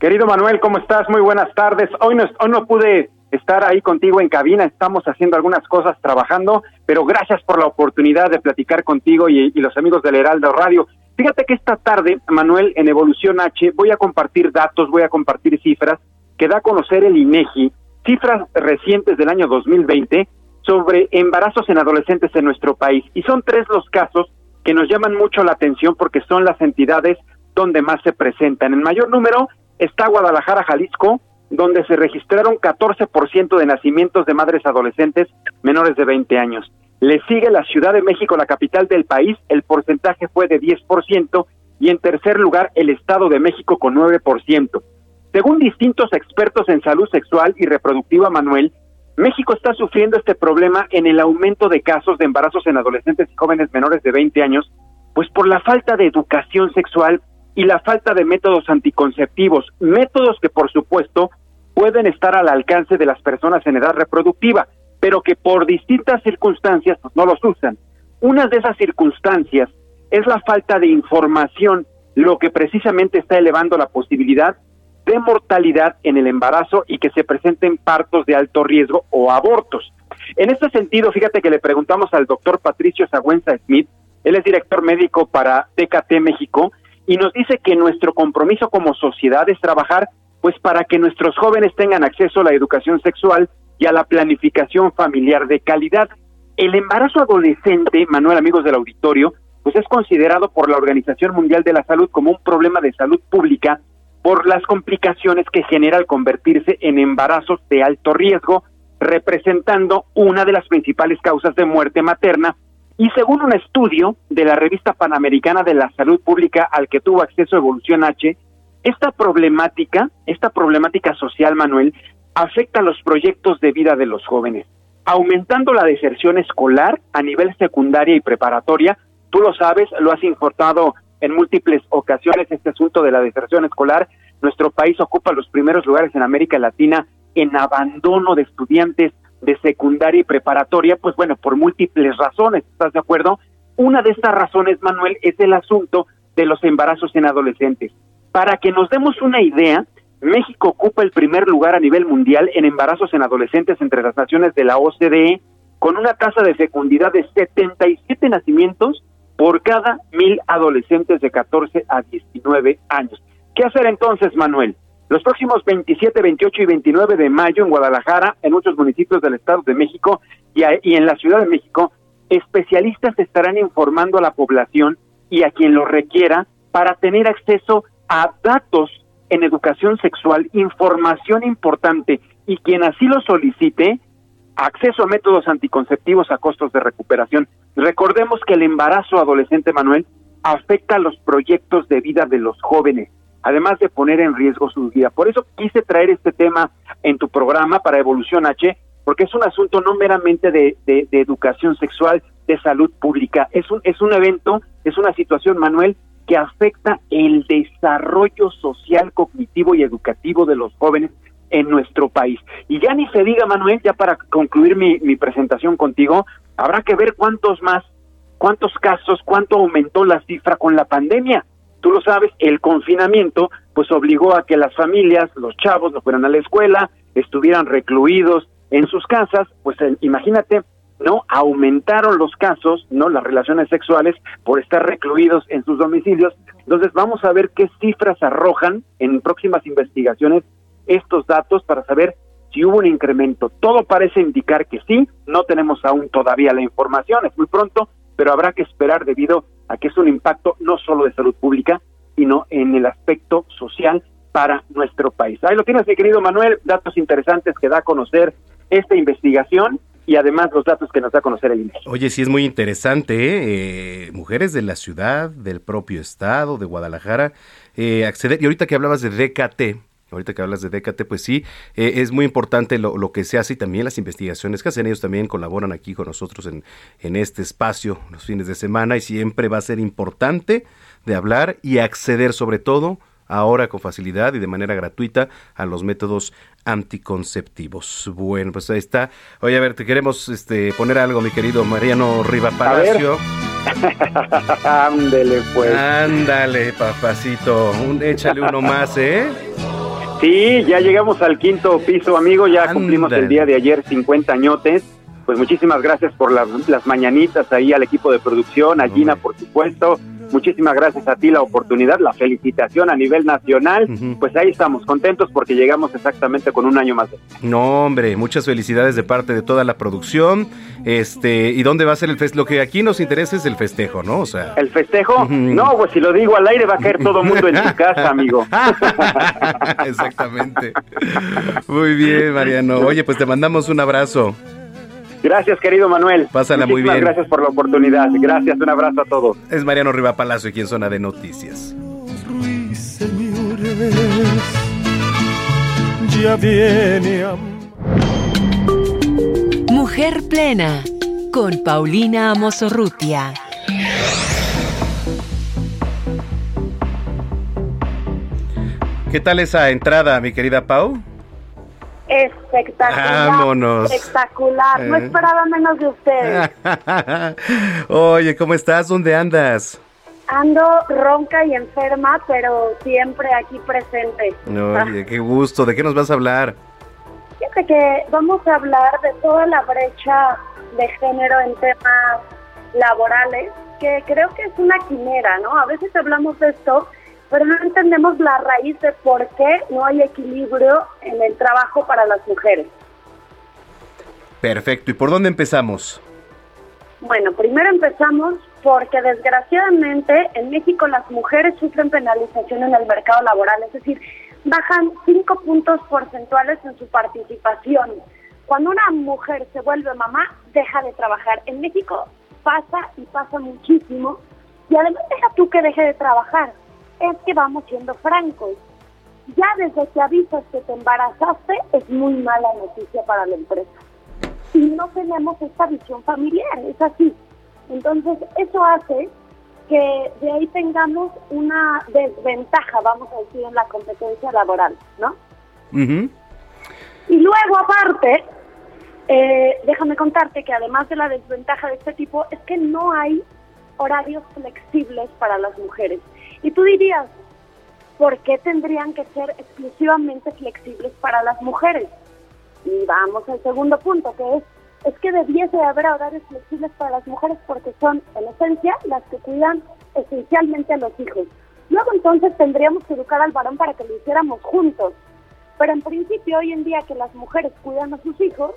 Querido Manuel, ¿cómo estás? Muy buenas tardes. Hoy no, hoy no pude estar ahí contigo en cabina, estamos haciendo algunas cosas trabajando, pero gracias por la oportunidad de platicar contigo y, y los amigos del Heraldo Radio. Fíjate que esta tarde, Manuel, en Evolución H, voy a compartir datos, voy a compartir cifras que da a conocer el INEGI, cifras recientes del año 2020 sobre embarazos en adolescentes en nuestro país. Y son tres los casos que nos llaman mucho la atención porque son las entidades donde más se presentan. En mayor número está Guadalajara, Jalisco, donde se registraron 14% de nacimientos de madres adolescentes menores de 20 años. Le sigue la Ciudad de México, la capital del país, el porcentaje fue de 10% y en tercer lugar el Estado de México con 9%. Según distintos expertos en salud sexual y reproductiva, Manuel, México está sufriendo este problema en el aumento de casos de embarazos en adolescentes y jóvenes menores de 20 años, pues por la falta de educación sexual y la falta de métodos anticonceptivos, métodos que por supuesto pueden estar al alcance de las personas en edad reproductiva, pero que por distintas circunstancias pues, no los usan. Una de esas circunstancias es la falta de información, lo que precisamente está elevando la posibilidad de mortalidad en el embarazo y que se presenten partos de alto riesgo o abortos. En este sentido, fíjate que le preguntamos al doctor Patricio Sagüenza Smith, él es director médico para TKT México, y nos dice que nuestro compromiso como sociedad es trabajar pues para que nuestros jóvenes tengan acceso a la educación sexual y a la planificación familiar de calidad. El embarazo adolescente, Manuel, amigos del auditorio, pues es considerado por la Organización Mundial de la Salud como un problema de salud pública por las complicaciones que genera al convertirse en embarazos de alto riesgo, representando una de las principales causas de muerte materna. Y según un estudio de la revista Panamericana de la Salud Pública al que tuvo acceso Evolución H, esta problemática, esta problemática social, Manuel, afecta los proyectos de vida de los jóvenes, aumentando la deserción escolar a nivel secundaria y preparatoria. Tú lo sabes, lo has importado en múltiples ocasiones este asunto de la deserción escolar. Nuestro país ocupa los primeros lugares en América Latina en abandono de estudiantes de secundaria y preparatoria, pues bueno, por múltiples razones, ¿estás de acuerdo? Una de estas razones, Manuel, es el asunto de los embarazos en adolescentes. Para que nos demos una idea, México ocupa el primer lugar a nivel mundial en embarazos en adolescentes entre las naciones de la OCDE, con una tasa de fecundidad de 77 nacimientos por cada mil adolescentes de 14 a 19 años. ¿Qué hacer entonces, Manuel? Los próximos 27, 28 y 29 de mayo en Guadalajara, en muchos municipios del Estado de México y, y en la Ciudad de México, especialistas estarán informando a la población y a quien lo requiera para tener acceso a datos en educación sexual, información importante y quien así lo solicite, acceso a métodos anticonceptivos a costos de recuperación. Recordemos que el embarazo adolescente, Manuel, afecta los proyectos de vida de los jóvenes, además de poner en riesgo su vida. Por eso quise traer este tema en tu programa para Evolución H, porque es un asunto no meramente de, de, de educación sexual, de salud pública, es un, es un evento, es una situación, Manuel, que afecta el desarrollo social, cognitivo y educativo de los jóvenes en nuestro país. Y ya ni se diga, Manuel, ya para concluir mi, mi presentación contigo, habrá que ver cuántos más, cuántos casos, cuánto aumentó la cifra con la pandemia. Tú lo sabes, el confinamiento pues obligó a que las familias, los chavos no fueran a la escuela, estuvieran recluidos en sus casas, pues imagínate ¿no? Aumentaron los casos, ¿no? Las relaciones sexuales por estar recluidos en sus domicilios. Entonces vamos a ver qué cifras arrojan en próximas investigaciones estos datos para saber si hubo un incremento. Todo parece indicar que sí, no tenemos aún todavía la información, es muy pronto, pero habrá que esperar debido a que es un impacto no solo de salud pública, sino en el aspecto social para nuestro país. Ahí lo tienes, mi querido Manuel, datos interesantes que da a conocer esta investigación y además los datos que nos da a conocer el INEGI. Oye, sí es muy interesante, ¿eh? ¿eh? mujeres de la ciudad, del propio estado, de Guadalajara, eh, acceder, y ahorita que hablabas de DKT, Ahorita que hablas de DKT, pues sí, eh, es muy importante lo, lo, que se hace y también las investigaciones que hacen. Ellos también colaboran aquí con nosotros en, en este espacio los fines de semana y siempre va a ser importante de hablar y acceder sobre todo ahora con facilidad y de manera gratuita a los métodos anticonceptivos. Bueno, pues ahí está. Oye, a ver, te queremos este, poner algo, mi querido Mariano Riva Palacio. *laughs* Ándale, pues. Ándale, papacito. Un, échale uno más, ¿eh? Sí, ya llegamos al quinto piso, amigo. Ya cumplimos el día de ayer 50 añotes. Pues muchísimas gracias por las, las mañanitas ahí al equipo de producción, a Gina, por supuesto, Muchísimas gracias a ti la oportunidad, la felicitación a nivel nacional. Pues ahí estamos contentos porque llegamos exactamente con un año más. No, hombre, muchas felicidades de parte de toda la producción. Este, ¿y dónde va a ser el festejo? Lo que aquí nos interesa es el festejo, ¿no? O sea, ¿El festejo? No, pues si lo digo al aire va a caer todo el mundo en su casa, amigo. *laughs* Exactamente. Muy bien, Mariano. Oye, pues te mandamos un abrazo. Gracias, querido Manuel. Pásala muy bien. Gracias por la oportunidad. Gracias, un abrazo a todos. Es Mariano Riva Palacio aquí en Zona de Noticias. Ya viene Mujer Plena con Paulina Amosorrutia. ¿Qué tal esa entrada, mi querida Pau? Espectacular. Vámonos. Espectacular. No Eh. esperaba menos de ustedes. *laughs* Oye, ¿cómo estás? ¿Dónde andas? Ando ronca y enferma, pero siempre aquí presente. Oye, qué gusto. ¿De qué nos vas a hablar? Fíjate que vamos a hablar de toda la brecha de género en temas laborales, que creo que es una quimera, ¿no? A veces hablamos de esto, pero no entendemos la raíz de por qué no hay equilibrio en el trabajo para las mujeres. Perfecto. ¿Y por dónde empezamos? Bueno, primero empezamos porque desgraciadamente en México las mujeres sufren penalización en el mercado laboral, es decir, bajan cinco puntos porcentuales en su participación. Cuando una mujer se vuelve mamá, deja de trabajar. En México pasa y pasa muchísimo. Y además deja tú que deje de trabajar. Es que vamos siendo francos. ya desde que avisas que te embarazaste es muy mala noticia para la empresa. Y no tenemos esta visión familiar, es así. Entonces, eso hace que de ahí tengamos una desventaja, vamos a decir, en la competencia laboral, ¿no? Y luego, aparte, eh, déjame contarte que además de la desventaja de este tipo, es que no hay horarios flexibles para las mujeres. Y tú dirías, ¿por qué tendrían que ser exclusivamente flexibles para las mujeres? Y vamos al segundo punto, que es, es que debiese haber horarios flexibles para las mujeres porque son, en esencia, las que cuidan esencialmente a los hijos. Luego entonces tendríamos que educar al varón para que lo hiciéramos juntos. Pero en principio, hoy en día que las mujeres cuidan a sus hijos,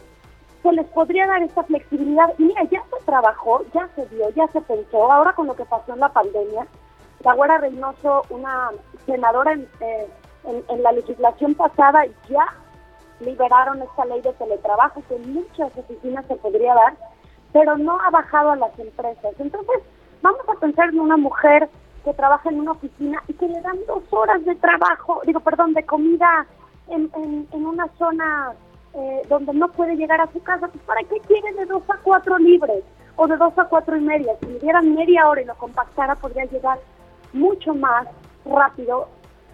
se les podría dar esta flexibilidad. Y mira, ya se trabajó, ya se vio, ya se pensó. Ahora con lo que pasó en la pandemia, Laguara Reynoso, una senadora eh, en, en, la legislación pasada, ya liberaron esta ley de teletrabajo que en muchas oficinas se podría dar, pero no ha bajado a las empresas. Entonces, vamos a pensar en una mujer que trabaja en una oficina y que le dan dos horas de trabajo, digo, perdón, de comida en, en, en una zona eh, donde no puede llegar a su casa, pues ¿para qué quiere de dos a cuatro libres o de dos a cuatro y media? Si le dieran media hora y lo compactara, podría llegar mucho más rápido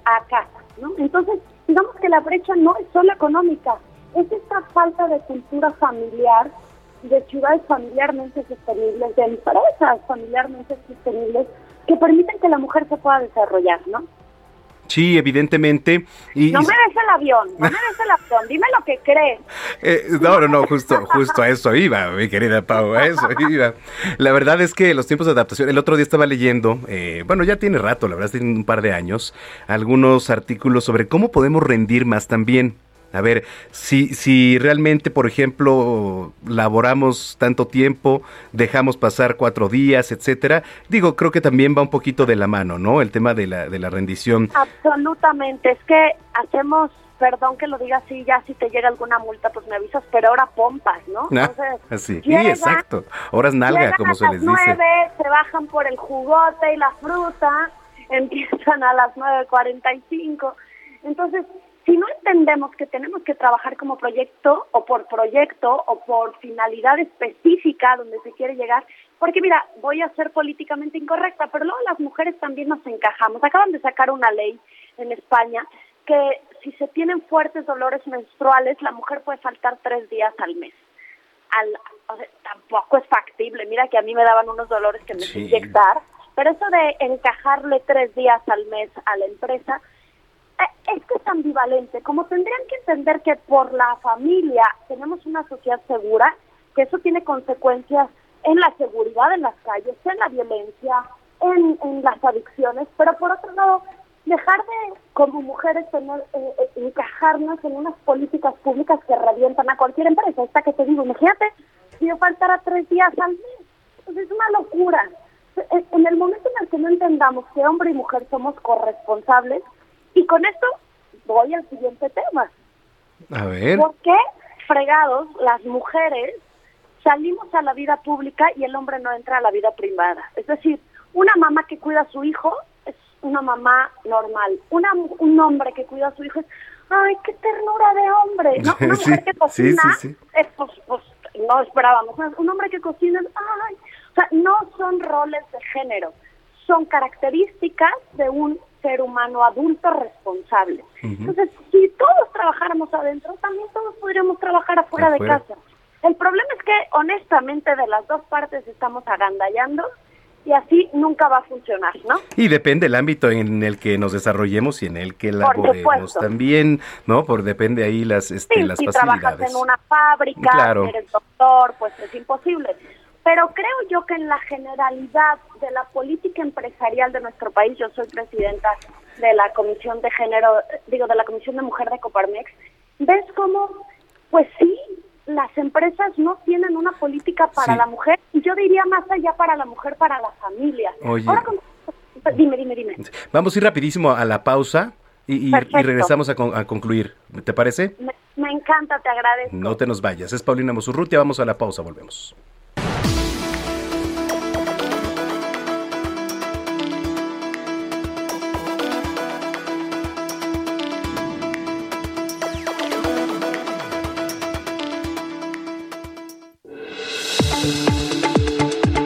a casa, ¿no? Entonces, digamos que la brecha no es solo económica, es esta falta de cultura familiar, de ciudades familiarmente sostenibles, de empresas familiarmente sostenibles, que permiten que la mujer se pueda desarrollar, ¿no? Sí, evidentemente. Y, no me des el avión, no me des el avión, dime lo que crees. *laughs* Eh, no, no, no, justo, justo a eso iba, mi querida Pau, a eso iba. La verdad es que los tiempos de adaptación, el otro día estaba leyendo, eh, bueno, ya tiene rato, la verdad, tiene un par de años, algunos artículos sobre cómo podemos rendir más también. A ver, si, si realmente, por ejemplo, laboramos tanto tiempo, dejamos pasar cuatro días, etcétera, digo, creo que también va un poquito de la mano, ¿no? El tema de la, de la rendición. Absolutamente, es que hacemos, perdón que lo diga así, ya si te llega alguna multa, pues me avisas, pero ahora pompas, ¿no? Ah, así, sí, exacto. Horas nalga, como se les dice. A las nueve, se bajan por el jugote y la fruta, *laughs* empiezan a las 9.45, entonces si no entendemos que tenemos que trabajar como proyecto o por proyecto o por finalidad específica donde se quiere llegar, porque mira, voy a ser políticamente incorrecta, pero luego las mujeres también nos encajamos. Acaban de sacar una ley en España que si se tienen fuertes dolores menstruales, la mujer puede faltar tres días al mes. Al, tampoco es factible. Mira que a mí me daban unos dolores que me sí. inyectar, pero eso de encajarle tres días al mes a la empresa, es que es ambivalente, como tendrían que entender que por la familia tenemos una sociedad segura, que eso tiene consecuencias en la seguridad en las calles, en la violencia, en, las adicciones, pero por otro lado, dejar de, como mujeres, tener, eh, eh, encajarnos en unas políticas públicas que revientan a cualquier empresa. Esta que te digo, imagínate, si yo faltara tres días al mes, pues es una locura. En el momento en el que no entendamos que hombre y mujer somos corresponsables, y con esto voy al siguiente tema. A ver. ¿Por qué fregados las mujeres salimos a la vida pública y el hombre no entra a la vida privada? Es decir, una mamá que cuida a su hijo es una mamá normal. Una, un hombre que cuida a su hijo es, ay, qué ternura de hombre. *laughs* ¿no? Una mujer que cocina, sí, sí, es, pues, pues, no esperábamos. Un hombre que cocina es, ay. O sea, no son roles de género, son características de un ser humano adulto responsable. Uh -huh. Entonces, si todos trabajáramos adentro, también todos podríamos trabajar afuera, afuera, de casa. El problema es que, honestamente, de las dos partes estamos agandallando y así nunca va a funcionar, ¿no? Y depende el ámbito en el que nos desarrollemos y en el que laboremos también, ¿no? Por depende ahí las, este, sí, las si facilidades. trabajas en una fábrica, Claro. eres doctor, pues es imposible. Pero creo yo que en la generalidad de la política empresarial de nuestro país, yo soy presidenta de la Comisión de Género, digo, de la Comisión de Mujer de Coparmex, ves cómo, pues sí, las empresas no tienen una política para Sí. la mujer, y yo diría más allá para la mujer, para la familia. Oye. Ahora, dime, dime, dime. Vamos a ir rapidísimo a la pausa y, y- y Perfecto. regresamos a, con- a concluir. ¿Te parece? Me, me encanta, te agradezco. No te nos vayas. Es Paulina Mosurrutia. Vamos a la pausa. Volvemos.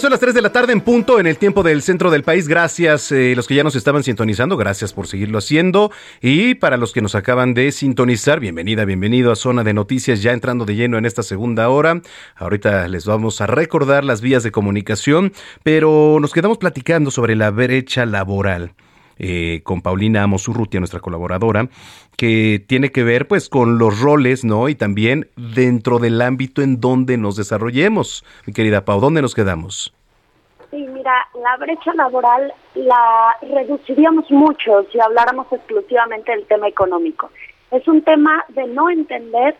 Son las 3 de la tarde en punto en el tiempo del centro del país. Gracias eh, los que ya nos estaban sintonizando, gracias por seguirlo haciendo. Y para los que nos acaban de sintonizar, bienvenida, bienvenido a Zona de Noticias, ya entrando de lleno en esta segunda hora. Ahorita les vamos a recordar las vías de comunicación, pero nos quedamos platicando sobre la brecha laboral. Eh, con Paulina Amosurrutia, nuestra colaboradora, que tiene que ver pues con los roles, ¿no? Y también dentro del ámbito en donde nos desarrollemos. Mi querida Pau, ¿dónde nos quedamos? Sí, mira, la brecha laboral la reduciríamos mucho si habláramos exclusivamente del tema económico. Es un tema de no entender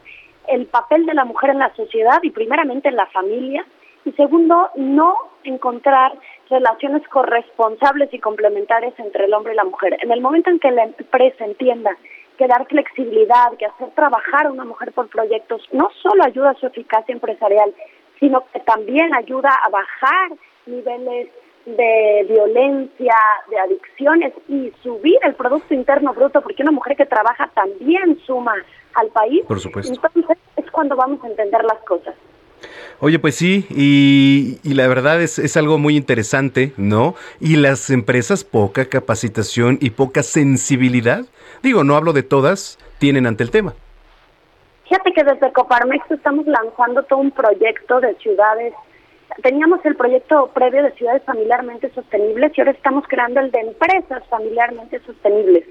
el papel de la mujer en la sociedad y primeramente en la familia y segundo, no encontrar relaciones corresponsables y complementarias entre el hombre y la mujer. En el momento en que la empresa entienda que dar flexibilidad, que hacer trabajar a una mujer por proyectos, no solo ayuda a su eficacia empresarial, sino que también ayuda a bajar niveles de violencia, de adicciones y subir el Producto Interno Bruto, porque una mujer que trabaja también suma al país. Por supuesto. Entonces es cuando vamos a entender las cosas. Oye, pues sí, y, la verdad es, es, algo muy interesante, ¿no? Y las empresas poca capacitación y poca sensibilidad, digo, no hablo de todas, tienen ante el tema. Fíjate que desde Coparmex estamos lanzando todo un proyecto de ciudades. Teníamos el proyecto previo de ciudades familiarmente sostenibles y ahora estamos creando el de empresas familiarmente sostenibles.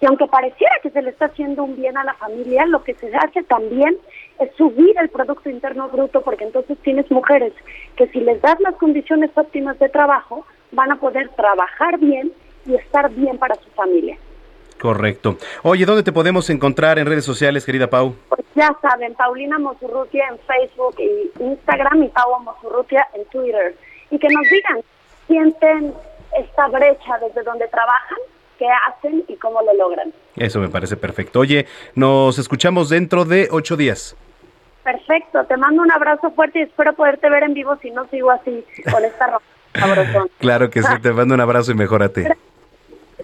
Y aunque pareciera que se le está haciendo un bien a la familia, lo que se hace también es subir el Producto Interno Bruto, porque entonces tienes mujeres que si les das las condiciones óptimas de trabajo, van a poder trabajar bien y estar bien para su familia. Correcto. Oye, ¿dónde te podemos encontrar en redes sociales, querida Pau? Pues ya saben, Paulina Mosurrutia en Facebook y Instagram y Pau Mosurrutia en Twitter. Y que nos digan, sienten esta brecha desde donde trabajan, qué hacen y cómo lo logran. Eso me parece perfecto. Oye, nos escuchamos dentro de ocho días. Perfecto, te mando un abrazo fuerte y espero poderte ver en vivo si no sigo así con esta ropa. *laughs* Claro que sí, te mando un abrazo y mejórate.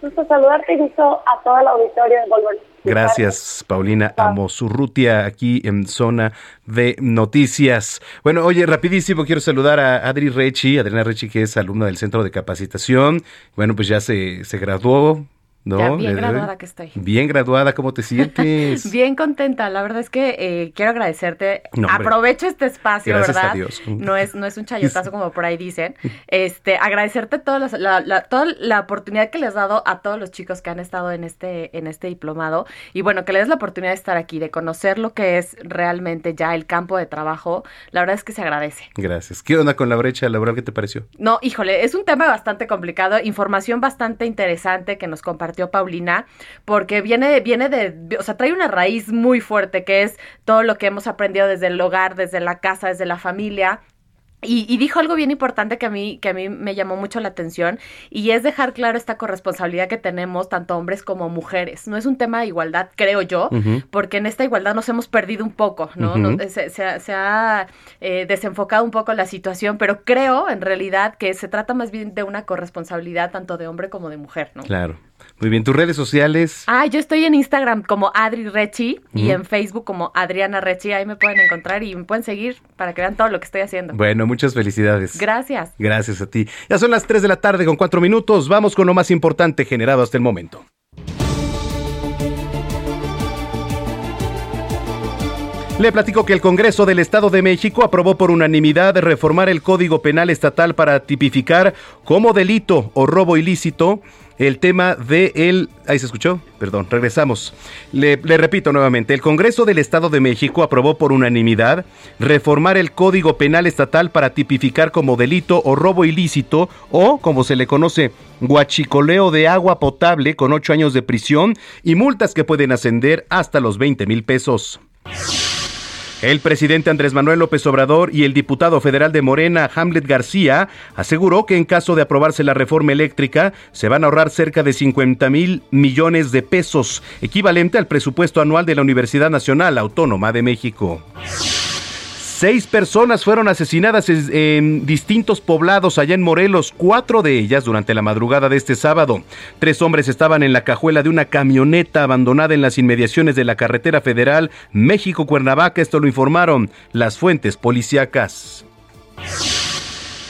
Gusto saludarte y gusto a todo el auditorio de Volver. Gracias, Paulina Amosurrutia, aquí en Zona de Noticias. Bueno, oye, rapidísimo, quiero saludar a Adri Rechi, Adriana Rechi, que es alumna del Centro de Capacitación. Bueno, pues ya se, se graduó, ¿no? Bien graduada que estoy. Bien graduada, ¿cómo te sientes? *laughs* bien contenta, la verdad es que eh, quiero agradecerte. No, Aprovecho este espacio, Gracias ¿verdad? a Dios. *laughs* No es, no es un chayotazo como por ahí dicen. Este, agradecerte toda la, la, la, toda la oportunidad que le has dado a todos los chicos que han estado en este, en este diplomado. Y bueno, que le des la oportunidad de estar aquí, de conocer lo que es realmente ya el campo de trabajo. La verdad es que se agradece. Gracias. ¿Qué onda con la brecha laboral? ¿Qué te pareció? No, híjole, es un tema bastante complicado, información bastante interesante que nos compartió Paulina, porque viene, viene de, o sea, trae una raíz muy fuerte que es todo lo que hemos aprendido desde el hogar, desde la casa, desde la familia. Y, y, dijo algo bien importante que a mí que a mí me llamó mucho la atención y es dejar claro esta corresponsabilidad que tenemos tanto hombres como mujeres. No es un tema de igualdad, creo yo, uh -huh. porque en esta igualdad nos hemos perdido un poco, ¿no? Uh -huh. no se, se, se, ha eh, desenfocado un poco la situación, pero creo en realidad que se trata más bien de una corresponsabilidad tanto de hombre como de mujer, ¿no? Claro. Muy bien, tus redes sociales. Ah, yo estoy en Instagram como Adri Rechi uh -huh. y en Facebook como Adriana Rechi. Ahí me pueden encontrar y me pueden seguir para que vean todo lo que estoy haciendo. Bueno, muchas felicidades. Gracias. Gracias a ti. Ya son las 3 de la tarde con 4 minutos. Vamos con lo más importante generado hasta el momento. Le platico que el Congreso del Estado de México aprobó por unanimidad reformar el Código Penal Estatal para tipificar como delito o robo ilícito el tema de el... Ahí se escuchó, perdón, regresamos. Le, le, repito nuevamente, el Congreso del Estado de México aprobó por unanimidad reformar el Código Penal Estatal para tipificar como delito o robo ilícito o, como se le conoce, guachicoleo de agua potable con ocho años de prisión y multas que pueden ascender hasta los 20 mil pesos. El presidente Andrés Manuel López Obrador y el diputado federal de Morena, Hamlet García, aseguró que en caso de aprobarse la reforma eléctrica, se van a ahorrar cerca de 50 mil millones de pesos, equivalente al presupuesto anual de la Universidad Nacional Autónoma de México. Seis personas fueron asesinadas en, distintos poblados allá en Morelos, cuatro de ellas durante la madrugada de este sábado. Tres hombres estaban en la cajuela de una camioneta abandonada en las inmediaciones de la carretera federal México-Cuernavaca. Esto lo informaron las fuentes policíacas.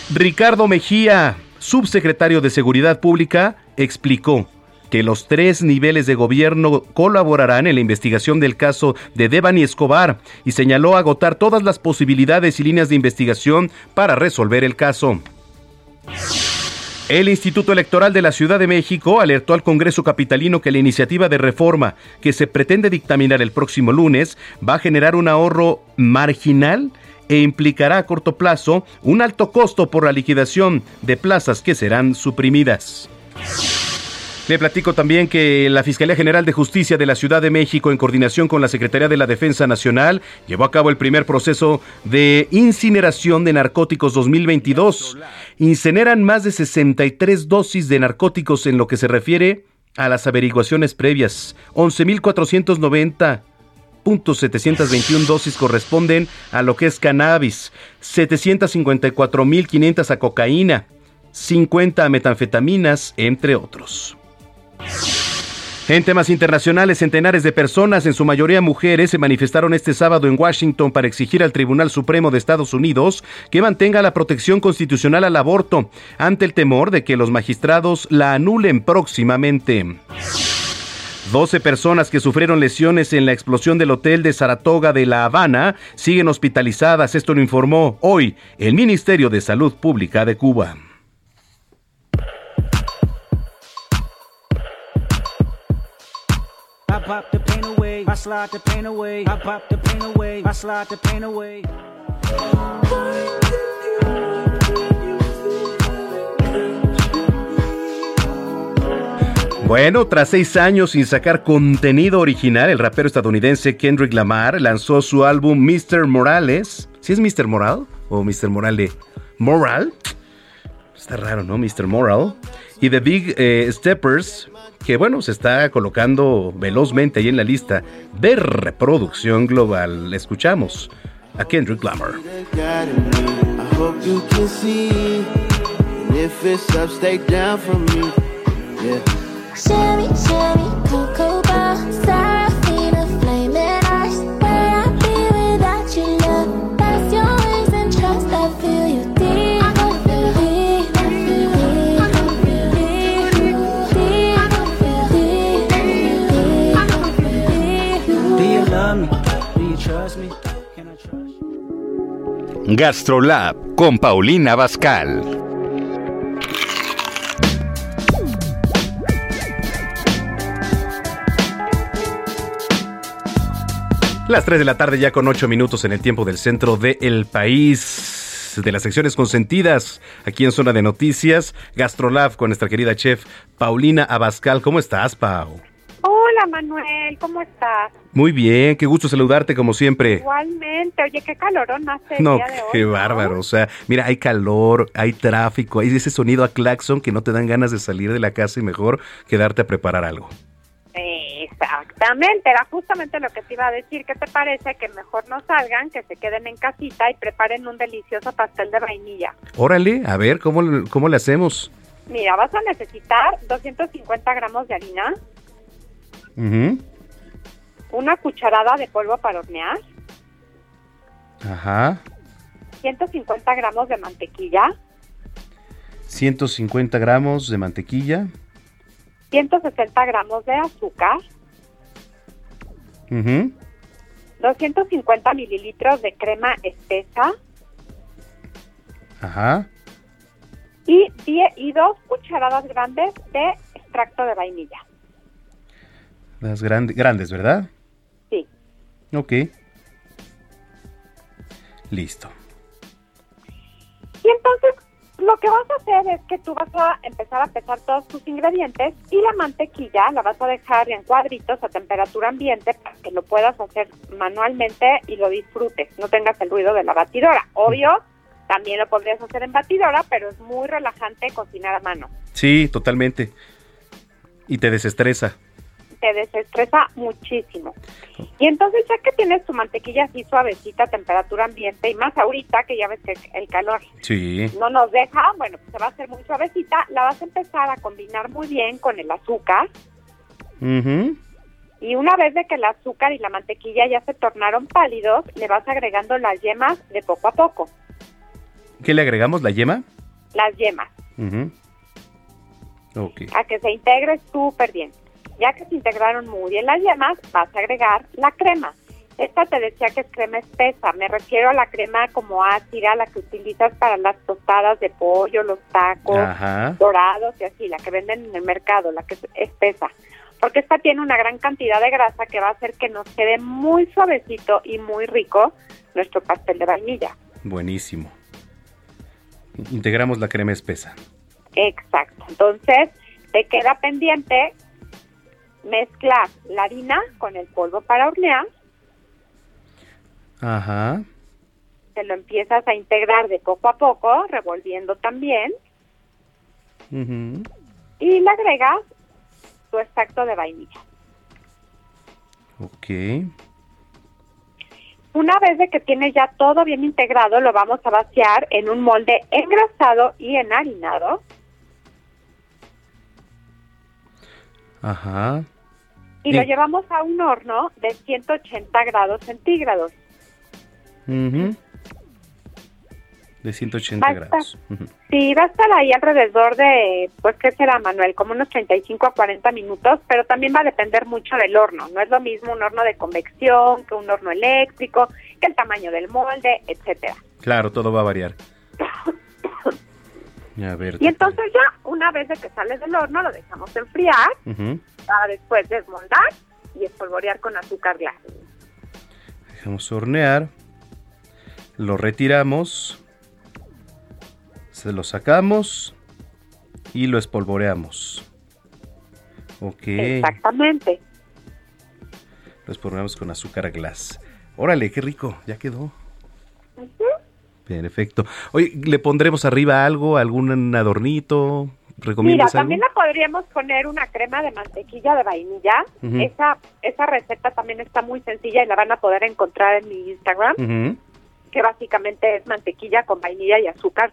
Ricardo Mejía, subsecretario de Seguridad Pública, explicó que los tres niveles de gobierno colaborarán en la investigación del caso de Devani Escobar y señaló agotar todas las posibilidades y líneas de investigación para resolver el caso. El Instituto Electoral de la Ciudad de México alertó al Congreso Capitalino que la iniciativa de reforma que se pretende dictaminar el próximo lunes va a generar un ahorro marginal e implicará a corto plazo un alto costo por la liquidación de plazas que serán suprimidas. Le platico también que la Fiscalía General de Justicia de la Ciudad de México, en coordinación con la Secretaría de la Defensa Nacional, llevó a cabo el primer proceso de incineración de narcóticos 2022. Incineran más de 63 dosis de narcóticos en lo que se refiere a las averiguaciones previas. 11.490 721 dosis corresponden a lo que es cannabis, 754.500 a cocaína, 50 a metanfetaminas, entre otros. En temas internacionales, centenares de personas, en su mayoría mujeres, se manifestaron este sábado en Washington para exigir al Tribunal Supremo de Estados Unidos que mantenga la protección constitucional al aborto, ante el temor de que los magistrados la anulen próximamente. 12 personas que sufrieron lesiones en la explosión del hotel de Saratoga de La Habana siguen hospitalizadas, esto lo informó hoy el Ministerio de Salud Pública de Cuba. Bueno, tras seis años sin sacar contenido original, el rapero estadounidense Kendrick Lamar lanzó su álbum Mr. Morales. ¿Sí es Mr. Moral o Mr. Morale? ¿Moral? Está raro, ¿no? Mr. Moral. Y The Big eh, Steppers, que bueno, se está colocando velozmente ahí en la lista de reproducción global. Escuchamos a Kendrick Lamar. GastroLab con Paulina Bascal. Las 3 de la tarde ya con 8 minutos en el tiempo del centro del país de las secciones consentidas aquí en Zona de Noticias, GastroLab con nuestra querida chef Paulina Abascal. ¿Cómo estás, Pau? Hola Manuel, ¿cómo estás? Muy bien, qué gusto saludarte como siempre. Igualmente, oye, qué calorón hace el No, día de hoy. qué ¿no? bárbaro, o sea, mira, hay calor, hay tráfico, hay ese sonido a claxon que no te dan ganas de salir de la casa y mejor quedarte a preparar algo. Exactamente, era justamente lo que te iba a decir. ¿Qué te parece que mejor no salgan, que se queden en casita y preparen un delicioso pastel de vainilla? Órale, a ver, ¿cómo, cómo le hacemos? Mira, vas a necesitar 250 gramos de harina, Una cucharada de polvo para hornear, Ajá, 150 gramos de mantequilla, 150 gramos de mantequilla. 160 gramos de azúcar, ujú, 250 mililitros de crema espesa. Ajá. y, die- y dos cucharadas grandes de extracto de vainilla. Las grande- grandes, ¿verdad? Sí. Ok. Listo. Y entonces lo que vas a hacer es que tú vas a empezar a pesar todos tus ingredientes y la mantequilla la vas a dejar en cuadritos a temperatura ambiente para que lo puedas hacer manualmente y lo disfrutes, no tengas el ruido de la batidora. Obvio, también lo podrías hacer en batidora, pero es muy relajante cocinar a mano. Sí, totalmente. Y te desestresa. Te desestresa muchísimo. Y entonces ya que tienes tu mantequilla así suavecita a temperatura ambiente y más ahorita que ya ves que el calor Sí. no nos deja, bueno, pues se va a hacer muy suavecita, la vas a empezar a combinar muy bien con el azúcar Ujú. y una vez de que el azúcar y la mantequilla ya se tornaron pálidos, le vas agregando las yemas de poco a poco, ¿Qué le agregamos? ¿La yema? las yemas. Ok. a que se integre súper bien. Ya que se integraron muy bien las yemas, vas a agregar la crema. Esta te decía que es crema espesa, me refiero a la crema como ácida, la que utilizas para las tostadas de pollo, los tacos, Ajá. dorados y así, la que venden en el mercado, la que es espesa. Porque esta tiene una gran cantidad de grasa que va a hacer que nos quede muy suavecito y muy rico nuestro pastel de vainilla. Buenísimo. Integramos la crema espesa. Exacto. Entonces, te queda pendiente mezclar la harina con el polvo para hornear, Ajá. te lo empiezas a integrar de poco a poco, revolviendo también, Ujú. y le agregas tu extracto de vainilla. Ok. Una vez de que tienes ya todo bien integrado, lo vamos a vaciar en un molde engrasado y enharinado Ajá. Y lo llevamos a un horno de 180 grados centígrados. De 180 Basta. grados. Ujú. Sí, va a estar ahí alrededor de, pues, ¿qué será, Manuel? Como unos 35 a 40 minutos, pero también va a depender mucho del horno. No es lo mismo un horno de convección que un horno eléctrico, que el tamaño del molde, etcétera. Claro, todo va a variar. *laughs* A ver. Y entonces ya, una vez de que sale del horno, lo dejamos enfriar para después desmoldar y espolvorear con azúcar glass. Dejamos hornear. Lo retiramos. Se lo sacamos. Y lo espolvoreamos. Ok. Exactamente. Lo espolvoreamos con azúcar glass. Órale, qué rico. Ya quedó. Perfecto. Oye, ¿le pondremos arriba algo? ¿Algún adornito? Mira, también le podríamos poner una crema de mantequilla de vainilla. Esa esa receta también está muy sencilla y la van a poder encontrar en mi Instagram, que básicamente es mantequilla con vainilla y azúcar.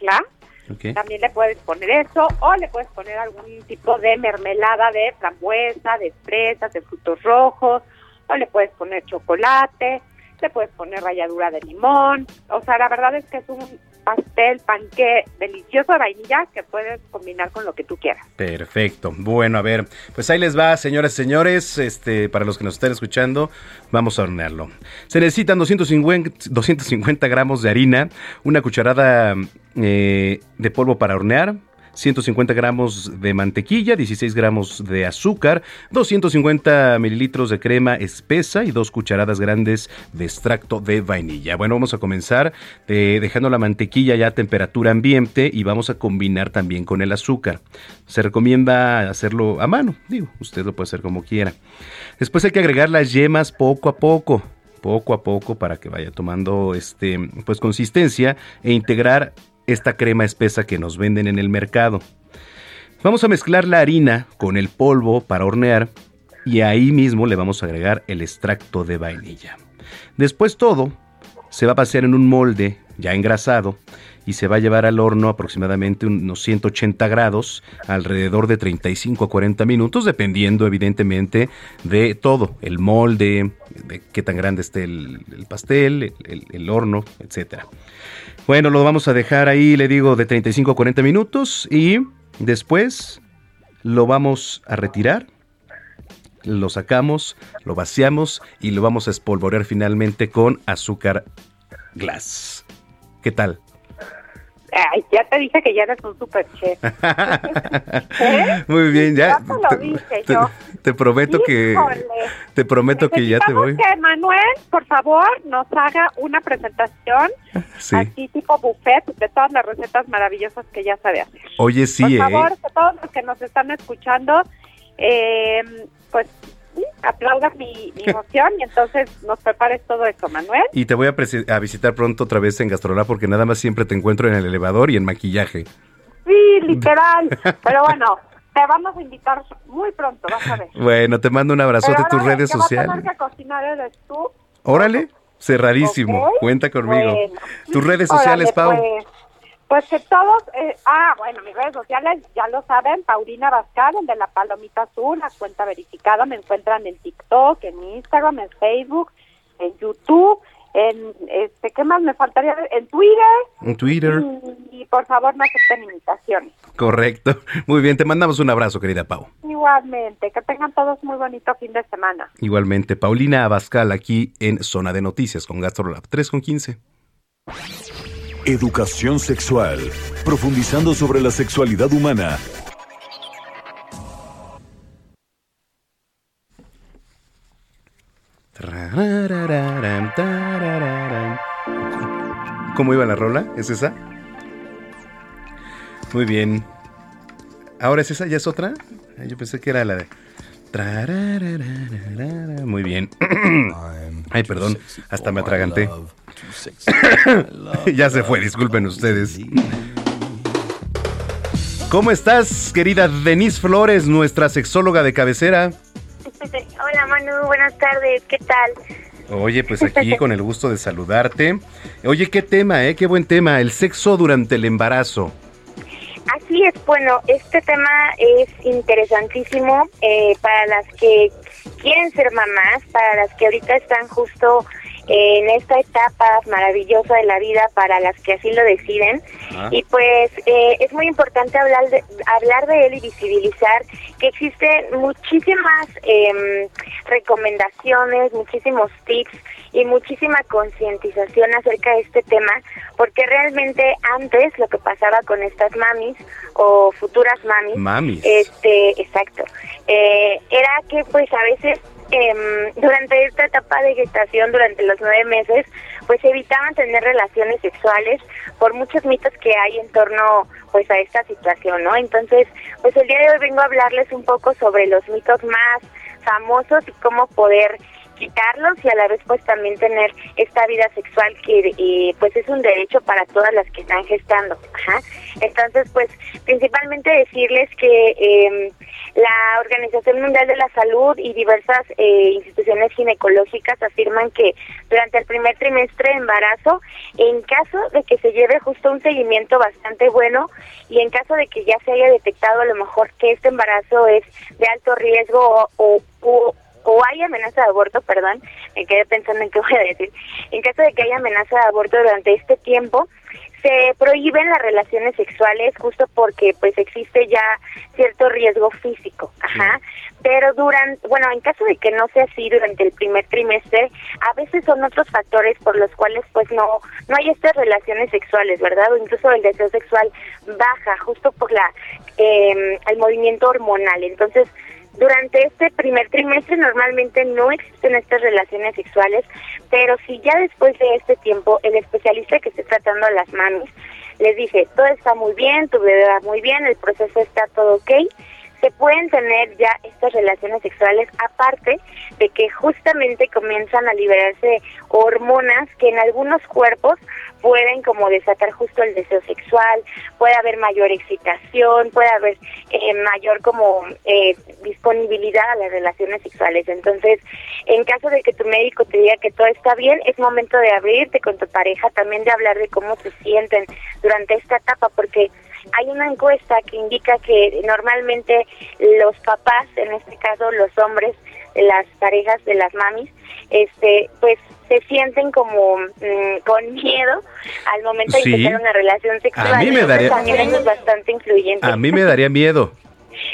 Ok. También le puedes poner eso o le puedes poner algún tipo de mermelada de frambuesa, de fresas, de frutos rojos, o le puedes poner chocolate, le puedes poner ralladura de limón. O sea, la verdad es que es un pastel, panqué delicioso de vainilla que puedes combinar con lo que tú quieras. Perfecto. Bueno, a ver, pues ahí les va, señoras y señores, este, para los que nos estén escuchando, vamos a hornearlo. Se necesitan 250, 250 gramos de harina, una cucharada eh, de polvo para hornear, 150 gramos de mantequilla, 16 gramos de azúcar, 250 mililitros de crema espesa y dos cucharadas grandes de extracto de vainilla. Bueno, vamos a comenzar eh, dejando la mantequilla ya a temperatura ambiente y vamos a combinar también con el azúcar. Se recomienda hacerlo a mano, digo, usted lo puede hacer como quiera. Después hay que agregar las yemas poco a poco poco a poco para que vaya tomando este pues consistencia e integrar esta crema espesa que nos venden en el mercado. Vamos a mezclar la harina con el polvo para hornear y ahí mismo le vamos a agregar el extracto de vainilla. Después todo se va a vaciar en un molde ya engrasado y se va a llevar al horno aproximadamente unos 180 grados, alrededor de 35 a 40 minutos, dependiendo evidentemente de todo, el molde, de qué tan grande esté el, el pastel, el, el- el horno, etcétera. Bueno, lo vamos a dejar ahí, le digo, de 35 a 40 minutos y después lo vamos a retirar, lo sacamos, lo vaciamos y lo vamos a espolvorear finalmente con azúcar glass. ¿Qué tal? Ay, ya te dije que ya eres un super chef. ¿Eh? *laughs* Muy bien, ya. Ya te lo dije te, yo. te prometo que Híjole. te prometo que ya te voy. Que Manuel, por favor, nos haga una presentación Sí. así tipo buffet de todas las recetas maravillosas que ya sabe hacer. Oye, sí, por ¿eh? favor, que todos los que nos están escuchando, eh, pues sí, aplaudan mi, mi emoción y entonces nos prepares todo esto, Manuel. Y te voy a, visitar pronto otra vez en Gastrolab porque nada más siempre te encuentro en el elevador y en maquillaje. Sí, literal. Pero bueno, te vamos a invitar muy pronto, vas a ver. Bueno, te mando un abrazote a tus redes que va a sociales. tener que cocinar eres tú. Órale, cerradísimo. Cuenta conmigo. Bueno. Tus redes Órale, sociales, Pau. Pues, pues que todos, eh, ah, bueno, mis redes sociales ya lo saben, Paulina Bascal, el de la palomita azul, la cuenta verificada, me encuentran en TikTok, en Instagram, en Facebook, en YouTube, en, este, ¿qué más me faltaría? En Twitter, En Twitter. y, y por favor no acepten imitaciones. Correcto. *laughs* Muy bien, te mandamos un abrazo, querida Pau. Igualmente, que tengan todos muy bonito fin de semana. Igualmente, Paulina Abascal aquí en Zona de Noticias con Gastrolab 3 con 15. Educación sexual, profundizando sobre la sexualidad humana. ¿Cómo iba la rola? ¿Es esa? Muy bien. ¿Ahora es esa? ¿Ya es otra? Yo pensé que era la de... Muy bien. *clears throat* Ay, perdón, hasta me atraganté. *coughs* ya se fue, disculpen ustedes. ¿Cómo estás, querida Denise Flores, nuestra sexóloga de cabecera? Hola Manu, buenas tardes, ¿qué tal? Oye, pues aquí con el gusto de saludarte. Oye, qué tema, ¿eh? Qué buen tema, el sexo durante el embarazo. Así es, bueno, este tema es interesantísimo eh, para las que quieren ser mamás, para las que ahorita están justo en esta etapa maravillosa de la vida, para las que así lo deciden. Ah. Y pues eh, es muy importante hablar de, hablar de él y visibilizar que existen muchísimas em, recomendaciones, muchísimos tips y muchísima concientización acerca de este tema, porque realmente antes lo que pasaba con estas mamis o futuras mamis, Mamis. este, exacto, eh, era que pues a veces em, durante esta etapa de gestación, durante los nueve meses, pues evitaban tener relaciones sexuales por muchos mitos que hay en torno pues a esta situación, ¿no? Entonces, pues el día de hoy vengo a hablarles un poco sobre los mitos más famosos y cómo poder quitarlos y a la vez pues también tener esta vida sexual que eh, pues es un derecho para todas las que están gestando. Entonces pues principalmente decirles que eh, la Organización Mundial de la Salud y diversas eh, instituciones ginecológicas afirman que durante el primer trimestre de embarazo, en caso de que se lleve justo un seguimiento bastante bueno y en caso de que ya se haya detectado a lo mejor que este embarazo es de alto riesgo o, o hay amenaza de aborto, perdón, me quedé pensando en qué voy a decir, en caso de que haya amenaza de aborto durante este tiempo, se prohíben las relaciones sexuales justo porque pues existe ya cierto riesgo físico, ajá, pero durante, bueno, en caso de que no sea así durante el primer trimestre, a veces son otros factores por los cuales pues no no hay estas relaciones sexuales, ¿verdad? O incluso el deseo sexual baja justo por la eh, el movimiento hormonal, entonces durante este primer trimestre normalmente no existen estas relaciones sexuales, pero si ya después de este tiempo el especialista que esté tratando a las mamis les dice, todo está muy bien, tu bebé va muy bien, el proceso está todo ok, se pueden tener ya estas relaciones sexuales aparte de que justamente comienzan a liberarse hormonas que en algunos cuerpos pueden como desatar justo el deseo sexual, puede haber mayor excitación, puede haber eh, mayor como eh, disponibilidad a las relaciones sexuales. Entonces, en caso de que tu médico te diga que todo está bien, es momento de abrirte con tu pareja, también de hablar de cómo se sienten durante esta etapa, porque hay una encuesta que indica que normalmente los papás, en este caso los hombres las parejas de las mamis, este, pues se sienten como mm, con miedo al momento Sí. de empezar una relación sexual. A mí me daría- también eso es bastante influyente. A mí me daría miedo.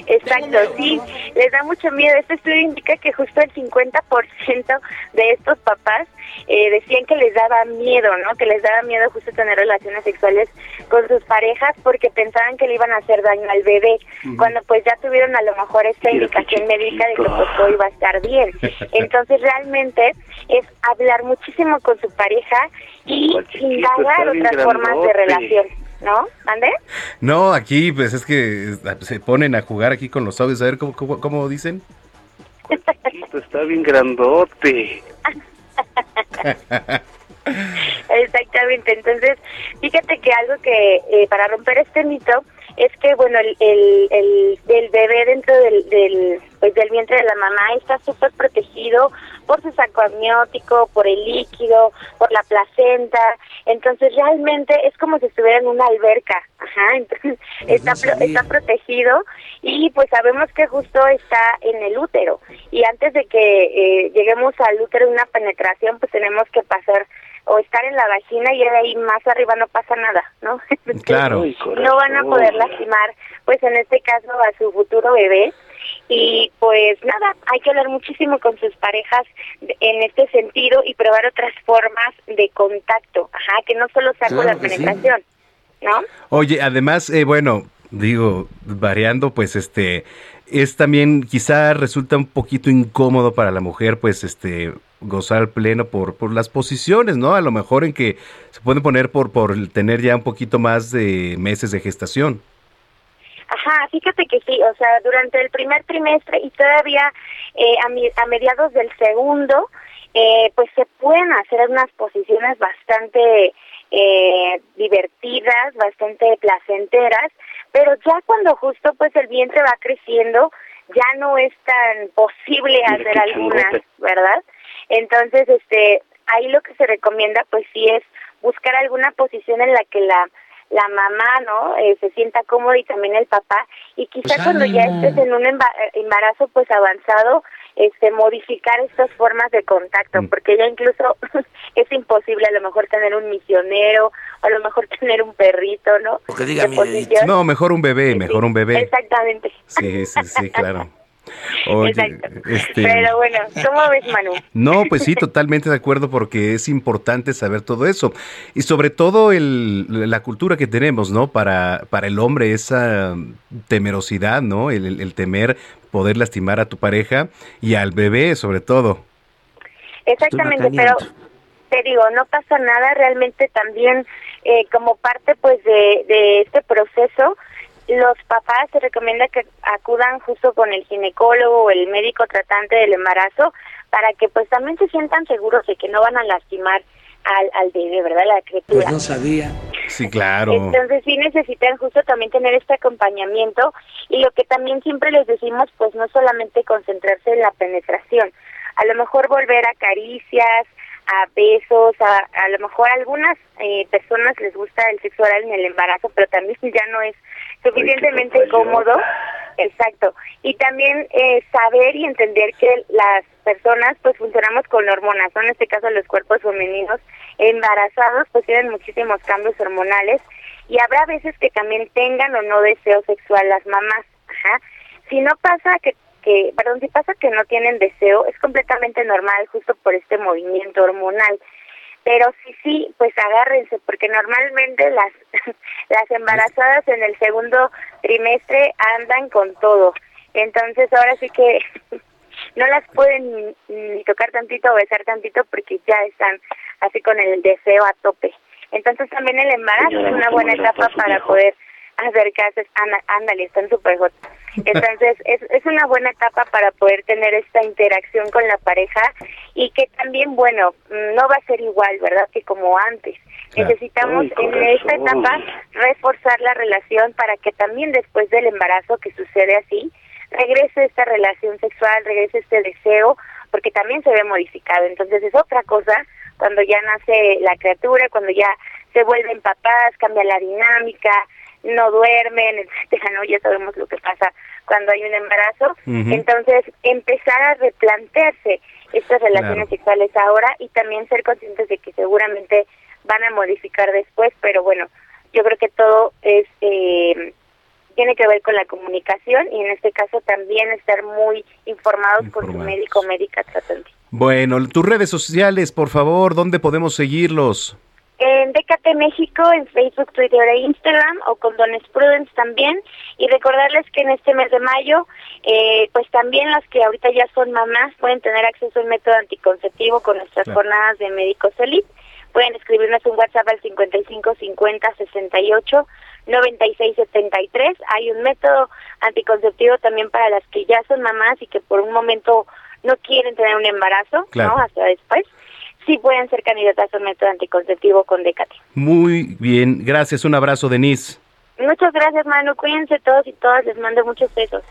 Exacto, sí. les da mucho miedo. Este estudio indica que justo el 50% de estos papás eh, decían que les daba miedo, ¿no? Que les daba miedo justo tener relaciones sexuales con sus parejas porque pensaban que le iban a hacer daño al bebé, cuando pues ya tuvieron a lo mejor esta indicación médica de que pues todo iba a estar bien. *laughs* Entonces realmente es hablar muchísimo con su pareja y indagar otras formas de relación. ¿No? ¿Ande? No, aquí pues es que se ponen a jugar aquí con los audios, a ver cómo, cómo, cómo dicen. está bien grandote. *laughs* Exactamente, entonces fíjate que algo que eh, para romper este mito es que bueno el, el, el, bebé dentro del, del, pues, del vientre de la mamá está súper protegido por su saco amniótico, por el líquido, por la placenta, entonces realmente es como si estuviera en una alberca, ajá, *laughs* entonces está, está protegido y pues sabemos que justo está en el útero. Y antes de que eh, lleguemos al útero una penetración pues tenemos que pasar o estar en la vagina y de ahí más arriba no pasa nada, ¿no? *laughs* Claro. no van a poder lastimar, pues en este caso a su futuro bebé. Y pues nada, hay que hablar muchísimo con sus parejas en este sentido y probar otras formas de contacto, ajá, que no solo sea con la penetración, ¿no? Oye, además, eh, bueno, digo, variando, pues este, es también, quizá resulta un poquito incómodo para la mujer, pues este, gozar pleno por, por las posiciones, ¿no? A lo mejor en que se puede poner por, por tener ya un poquito más de meses de gestación. Ajá, fíjate que sí, o sea, durante el primer trimestre y todavía eh, a, a mediados del segundo, eh, pues se pueden hacer unas posiciones bastante eh, divertidas, bastante placenteras, pero ya cuando justo pues el vientre va creciendo, ya no es tan posible hacer algunas, ¿verdad? Entonces, este, ahí lo que se recomienda, pues sí es buscar alguna posición en la que la la mamá, ¿no? Eh, se sienta cómoda y también el papá. Y quizá pues cuando ya estés en un embarazo, pues avanzado, este, modificar estas formas de contacto, mm. porque ya incluso *laughs* es imposible a lo mejor tener un misionero, o a lo mejor *laughs* tener un perrito, ¿no? Porque diga No, mejor un bebé, mejor un bebé. Exactamente. Sí, sí, sí, claro. Este, Pero bueno, ¿cómo ves, Manu? No, pues sí, totalmente de acuerdo porque es importante saber todo eso. Y sobre todo el, la cultura que tenemos, ¿no? Para, para el hombre, esa temerosidad, ¿no? El, temer poder lastimar a tu pareja y al bebé, sobre todo. Exactamente, pero te digo, no pasa nada, realmente también eh, como parte pues de, de este proceso, los papás se recomienda que acudan justo con el ginecólogo o el médico tratante del embarazo para que pues también se sientan seguros de que no van a lastimar al, al bebé, ¿verdad? La criatura. Pues no sabía. Sí, claro. Entonces sí necesitan justo también tener este acompañamiento y lo que también siempre les decimos pues no solamente concentrarse en la penetración, a lo mejor volver a caricias, a besos, a, a lo mejor a algunas eh, personas les gusta el sexo oral en el embarazo, pero también ya no es suficientemente cómodo. Exacto. Y también eh, saber y entender que las personas pues funcionamos con hormonas, en este caso los cuerpos femeninos embarazados pues tienen muchísimos cambios hormonales y habrá veces que también tengan o no deseo sexual las mamás. Ajá. Si no pasa que que, perdón, si pasa que no tienen deseo, es completamente normal justo por este movimiento hormonal. Pero sí, sí, pues agárrense, porque normalmente las, *laughs* las embarazadas en el segundo trimestre andan con todo. Entonces ahora sí que *laughs* no las pueden ni tocar tantito o besar tantito porque ya están así con el deseo a tope. Entonces también el embarazo es una buena etapa para poder acercarse, ándale, están súper hot. Entonces, es, es una buena etapa para poder tener esta interacción con la pareja y que también, bueno, no va a ser igual, ¿verdad? Que como antes. Necesitamos en esta etapa reforzar la relación para que también después del embarazo, que sucede así, regrese esta relación sexual, regrese este deseo, porque también se ve modificado. Entonces, es otra cosa cuando ya nace la criatura, cuando ya se vuelven papás, cambia la dinámica, no duermen, etcétera, ¿no? Ya sabemos lo que pasa cuando hay un embarazo. Entonces, empezar a replantearse estas relaciones sexuales ahora y también ser conscientes de que seguramente van a modificar después, pero bueno, yo creo que todo es eh, tiene que ver con la comunicación y en este caso también estar muy informados, con su médico o médica tratante. Bueno, tus redes sociales, por favor, ¿dónde podemos seguirlos? En Décate México, en Facebook, Twitter e Instagram, o con Dones Prudence también. Y recordarles que en este mes de mayo, eh, pues también las que ahorita ya son mamás pueden tener acceso al método anticonceptivo con nuestras jornadas de médicos elite. Pueden escribirnos un WhatsApp al 55 50 68 96 73. Hay un método anticonceptivo también para las que ya son mamás y que por un momento no quieren tener un embarazo, ¿no? Hasta después sí pueden ser candidatas al método anticonceptivo con Decate. Muy bien, gracias, un abrazo, Denise. Muchas gracias, Manu, cuídense todos y todas, les mando muchos besos.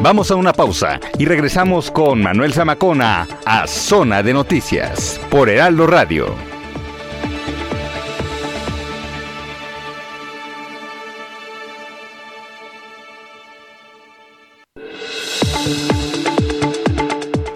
Vamos a una pausa y regresamos con Manuel Zamacona a Zona de Noticias por Heraldo Radio.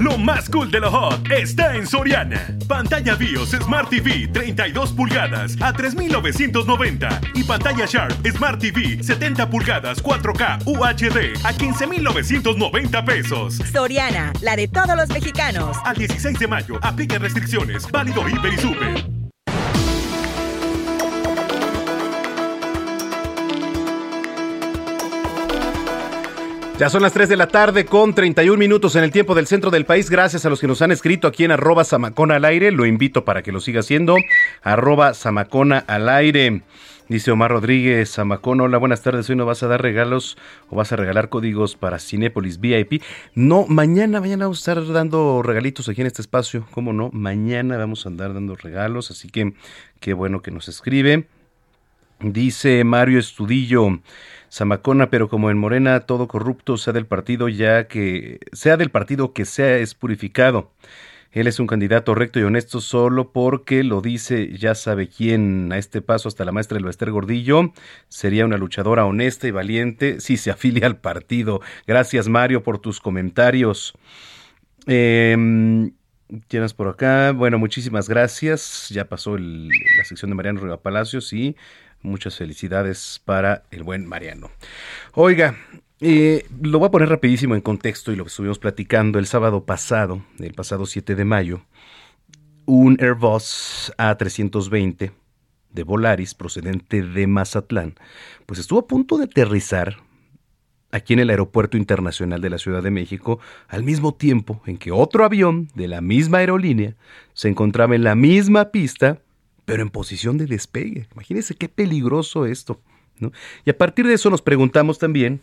Lo más cool de lo hot está en Soriana. Pantalla BIOS Smart TV 32 pulgadas a 3.990 y pantalla Sharp Smart TV 70 pulgadas 4K UHD a 15.990 pesos. Soriana, la de todos los mexicanos. Al 16 de mayo, aplica restricciones. Válido Hiper y Super. Ya son las 3 de la tarde con 31 minutos en el tiempo del centro del país. Gracias a los que nos han escrito aquí en arroba Samacona al aire. Lo invito para que lo siga haciendo. Arroba aire. Dice Omar Rodríguez, Samacona, hola, buenas tardes. Hoy no vas a dar regalos o vas a regalar códigos para Cinépolis VIP. No, mañana, mañana vamos a estar dando regalitos aquí en este espacio. ¿Cómo no? Mañana vamos a andar dando regalos. Así que qué bueno que nos escribe. Dice Mario Estudillo. Zamacona, pero como en Morena todo corrupto sea del partido ya que sea del partido que sea es purificado. Él es un candidato recto y honesto solo porque lo dice ya sabe quién. A este paso hasta la maestra del Bester Gordillo sería una luchadora honesta y valiente si se *laughs* afilia al partido. Gracias Mario por tus comentarios. Tienes por acá. Bueno, muchísimas gracias. Ya pasó la sección de Mariano Riva Palacios y Muchas felicidades para el buen Mariano. Oiga, eh, lo voy a poner rapidísimo en contexto y lo que estuvimos platicando el sábado pasado, el pasado 7 de mayo. Un Airbus A320 de Volaris procedente de Mazatlán, pues estuvo a punto de aterrizar aquí en el Aeropuerto Internacional de la Ciudad de México, al mismo tiempo en que otro avión de la misma aerolínea se encontraba en la misma pista pero en posición de despegue. Imagínense qué peligroso esto. ¿no? Y a partir de eso nos preguntamos también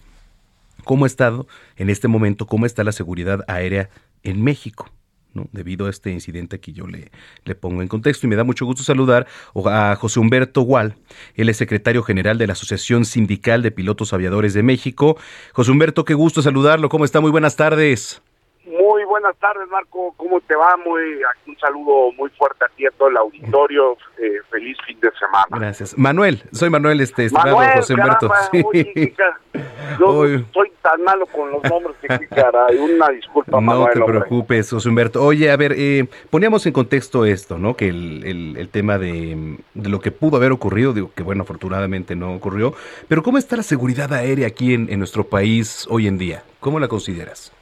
cómo ha estado en este momento, cómo está la seguridad aérea en México. ¿no? debido a este incidente que yo le, le pongo en contexto. Y me da mucho gusto saludar a José Humberto Gual, él es secretario general de la Asociación Sindical de Pilotos Aviadores de México. José Humberto, qué gusto saludarlo, ¿cómo está? Muy buenas tardes. Muy buenas tardes, Marco. ¿Cómo te va? Muy, un saludo muy fuerte a ti a todo el auditorio. Eh, feliz fin de semana. Gracias. Manuel, soy Manuel, este, estimado José Humberto. *laughs* Yo soy tan malo con los nombres que caray. Una disculpa, Manuel. No te preocupes, José Humberto. Oye, a ver, eh, poníamos en contexto esto, ¿no? Que el, el, tema de, de, lo que pudo haber ocurrido, digo que bueno, afortunadamente no ocurrió. Pero ¿cómo está la seguridad aérea aquí en, en nuestro país hoy en día? ¿Cómo la consideras?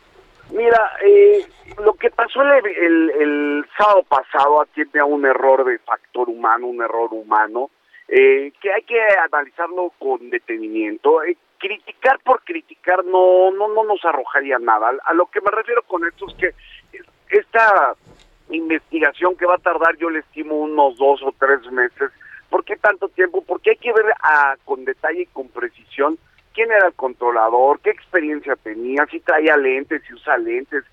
Mira, eh, lo que pasó el, el, sábado pasado atiende a un error de factor humano, un error humano, eh, que hay que analizarlo con detenimiento. Eh, criticar por criticar no, no, no nos arrojaría nada. A lo que me refiero con esto es que esta investigación que va a tardar, yo le estimo unos dos o tres meses. ¿Por qué tanto tiempo? Porque hay que ver a, con detalle y con precisión quién era el controlador, qué experiencia tenía, si traía lentes, si usa lentes,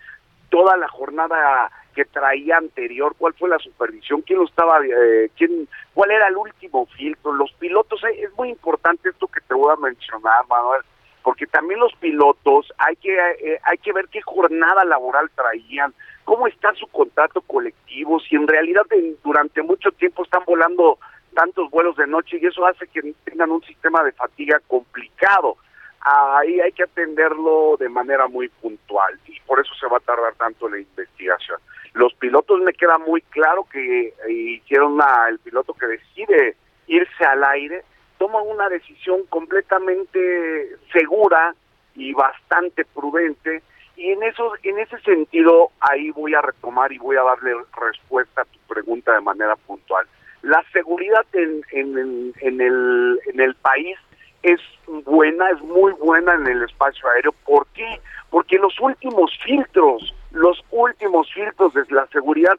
toda la jornada que traía anterior, cuál fue la supervisión, quién lo estaba, eh, quién, cuál era el último filtro, los pilotos, eh, es muy importante esto que te voy a mencionar, Manuel, porque también los pilotos hay que eh, hay que ver qué jornada laboral traían, cómo está su contrato colectivo, si en realidad durante mucho tiempo están volando tantos vuelos de noche y eso hace que tengan un sistema de fatiga complicado. ahí hay que atenderlo de manera muy puntual y por eso se va a tardar tanto la investigación. Los pilotos me queda muy claro que eh, hicieron una, el piloto que decide irse al aire, toma una decisión completamente segura y bastante prudente y en eso en ese sentido ahí voy a retomar y voy a darle respuesta a tu pregunta de manera puntual. La seguridad en, en, en, el, en el país es buena, es muy buena en el espacio aéreo. ¿Por qué? Porque los últimos filtros, los últimos filtros de la seguridad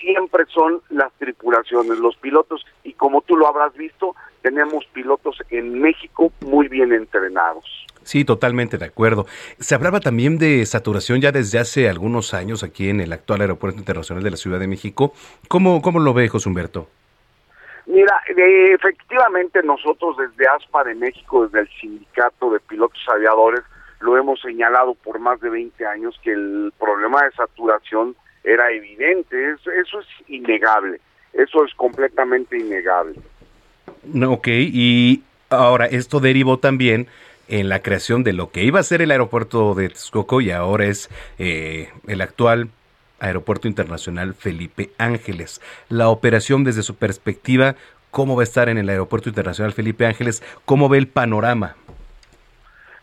siempre son las tripulaciones, los pilotos, y como tú lo habrás visto, tenemos pilotos en México muy bien entrenados. Sí, totalmente de acuerdo. Se hablaba también de saturación ya desde hace algunos años aquí en el actual Aeropuerto Internacional de la Ciudad de México. ¿Cómo, cómo lo ve, José Humberto? Mira, efectivamente nosotros desde ASPA de México, desde el Sindicato de Pilotos Aviadores, lo hemos señalado por más de 20 años que el problema de saturación era evidente, eso, eso es innegable, eso es completamente innegable. Ok, y ahora esto derivó también en la creación de lo que iba a ser el aeropuerto de Texcoco y ahora es eh, el actual Aeropuerto Internacional Felipe Ángeles. La operación desde su perspectiva, ¿cómo va a estar en el Aeropuerto Internacional Felipe Ángeles? ¿Cómo ve el panorama?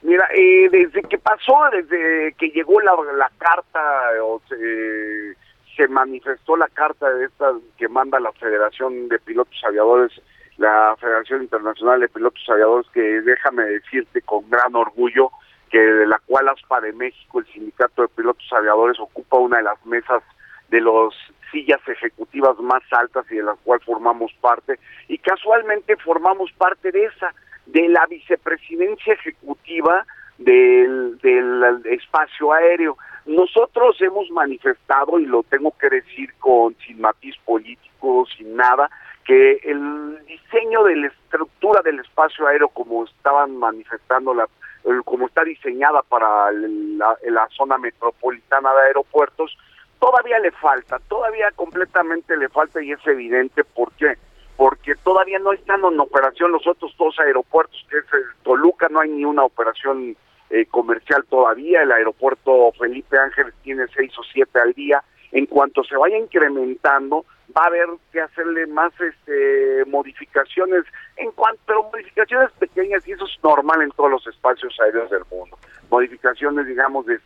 Mira, eh, desde que pasó, desde que llegó la, la carta, o se, se, manifestó la carta de esta que manda la Federación de Pilotos Aviadores, la Federación Internacional de Pilotos Aviadores, que déjame decirte con gran orgullo, que de la cual ASPA de México, el Sindicato de Pilotos Aviadores, ocupa una de las mesas de los sillas ejecutivas más altas y de las cuales formamos parte, y casualmente formamos parte de esa, de la vicepresidencia ejecutiva del, del espacio aéreo. Nosotros hemos manifestado, y lo tengo que decir con sin matiz político, sin nada, que el diseño de la estructura del espacio aéreo como estaban manifestando la como está diseñada para la, la, zona metropolitana de aeropuertos, todavía le falta, todavía completamente le falta y es evidente por qué. Porque todavía no están en operación los otros dos aeropuertos, que es Toluca, no hay ni una operación eh, comercial todavía, el aeropuerto Felipe Ángeles tiene seis o siete al día. En cuanto se vaya incrementando, va a haber que hacerle más este, modificaciones. En cuanto modificaciones pequeñas y eso es normal en todos los espacios aéreos del mundo. Modificaciones digamos de,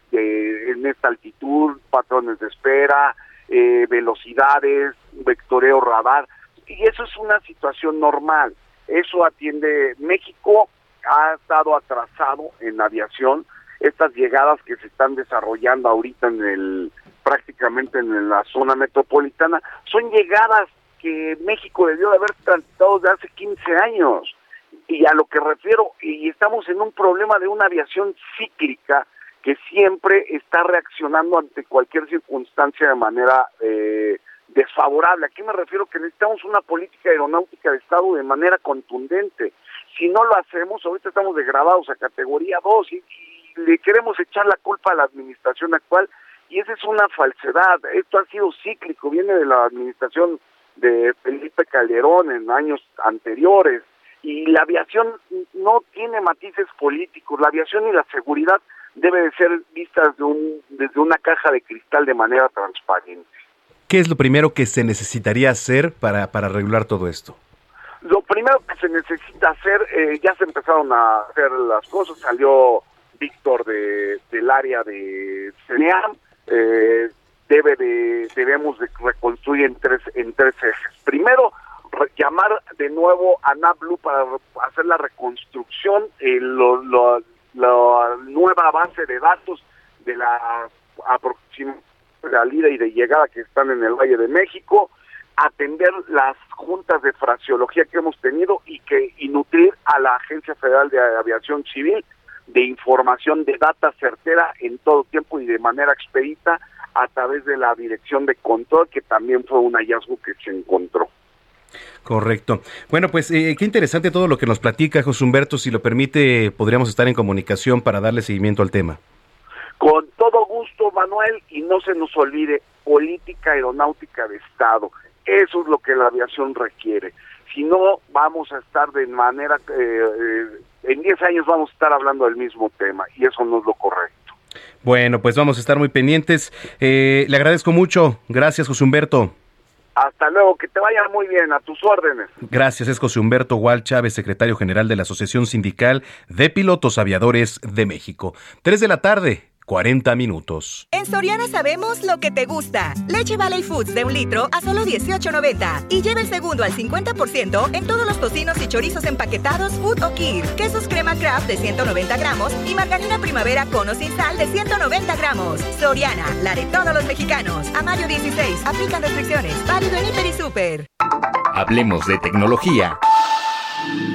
en esta altitud patrones de espera eh, velocidades vectoreo radar. Y eso es una situación normal. Eso atiende México ha estado atrasado en aviación. Estas llegadas que se están desarrollando ahorita en el prácticamente en la zona metropolitana, son llegadas que México debió de haber transitado desde hace 15 años. Y a lo que refiero, y estamos en un problema de una aviación cíclica que siempre está reaccionando ante cualquier circunstancia de manera eh, desfavorable. ¿A qué me refiero? Que necesitamos una política aeronáutica de Estado de manera contundente. Si no lo hacemos, ahorita estamos degradados a categoría 2 y, y le queremos echar la culpa a la administración actual y esa es una falsedad. Esto ha sido cíclico, viene de la administración de Felipe Calderón en años anteriores y la aviación no tiene matices políticos, la aviación y la seguridad debe de ser vistas de un, desde una caja de cristal de manera transparente. ¿Qué es lo primero que se necesitaría hacer para, para regular todo esto? Lo primero que se necesita hacer, eh, ya se empezaron a hacer las cosas, salió Víctor de, del área de CENEAM, eh, debe de, debemos de reconstruir en tres, en tres ejes. Primero, llamar de nuevo a NABLU para hacer la reconstrucción, eh, la nueva base de datos de la salida y de llegada que están en el Valle de México, atender las juntas de fraseología que hemos tenido y que y nutrir a la Agencia Federal de Aviación Civil de información de data certera en todo tiempo y de manera expedita a través de la dirección de control, que también fue un hallazgo que se encontró. Correcto. Bueno, pues eh, qué interesante todo lo que nos platica José Humberto. Si lo permite, podríamos estar en comunicación para darle seguimiento al tema. Con todo gusto, Manuel, y no se nos olvide, política aeronáutica de Estado. Eso es lo que la aviación requiere. Si no, vamos a estar de manera eh, eh en 10 años vamos a estar hablando del mismo tema y eso no es lo correcto. Bueno, pues vamos a estar muy pendientes. Eh, le agradezco mucho. Gracias, José Humberto. Hasta luego, que te vaya muy bien, a tus órdenes. Gracias, es José Humberto Gual Chávez, secretario general de la Asociación Sindical de Pilotos Aviadores de México. Tres de la tarde, 40 minutos. En Soriana sabemos lo que te gusta. Leche Valley Foods de un litro a solo 18.90. Y lleva el segundo al 50% en todos los tocinos y chorizos empaquetados Food o Kir. Quesos crema craft de 190 gramos y margarina primavera con o sin sal de 190 gramos. Soriana, la de todos los mexicanos. A mayo 16, aplican restricciones. Válido en Hiper y Super. Hablemos de tecnología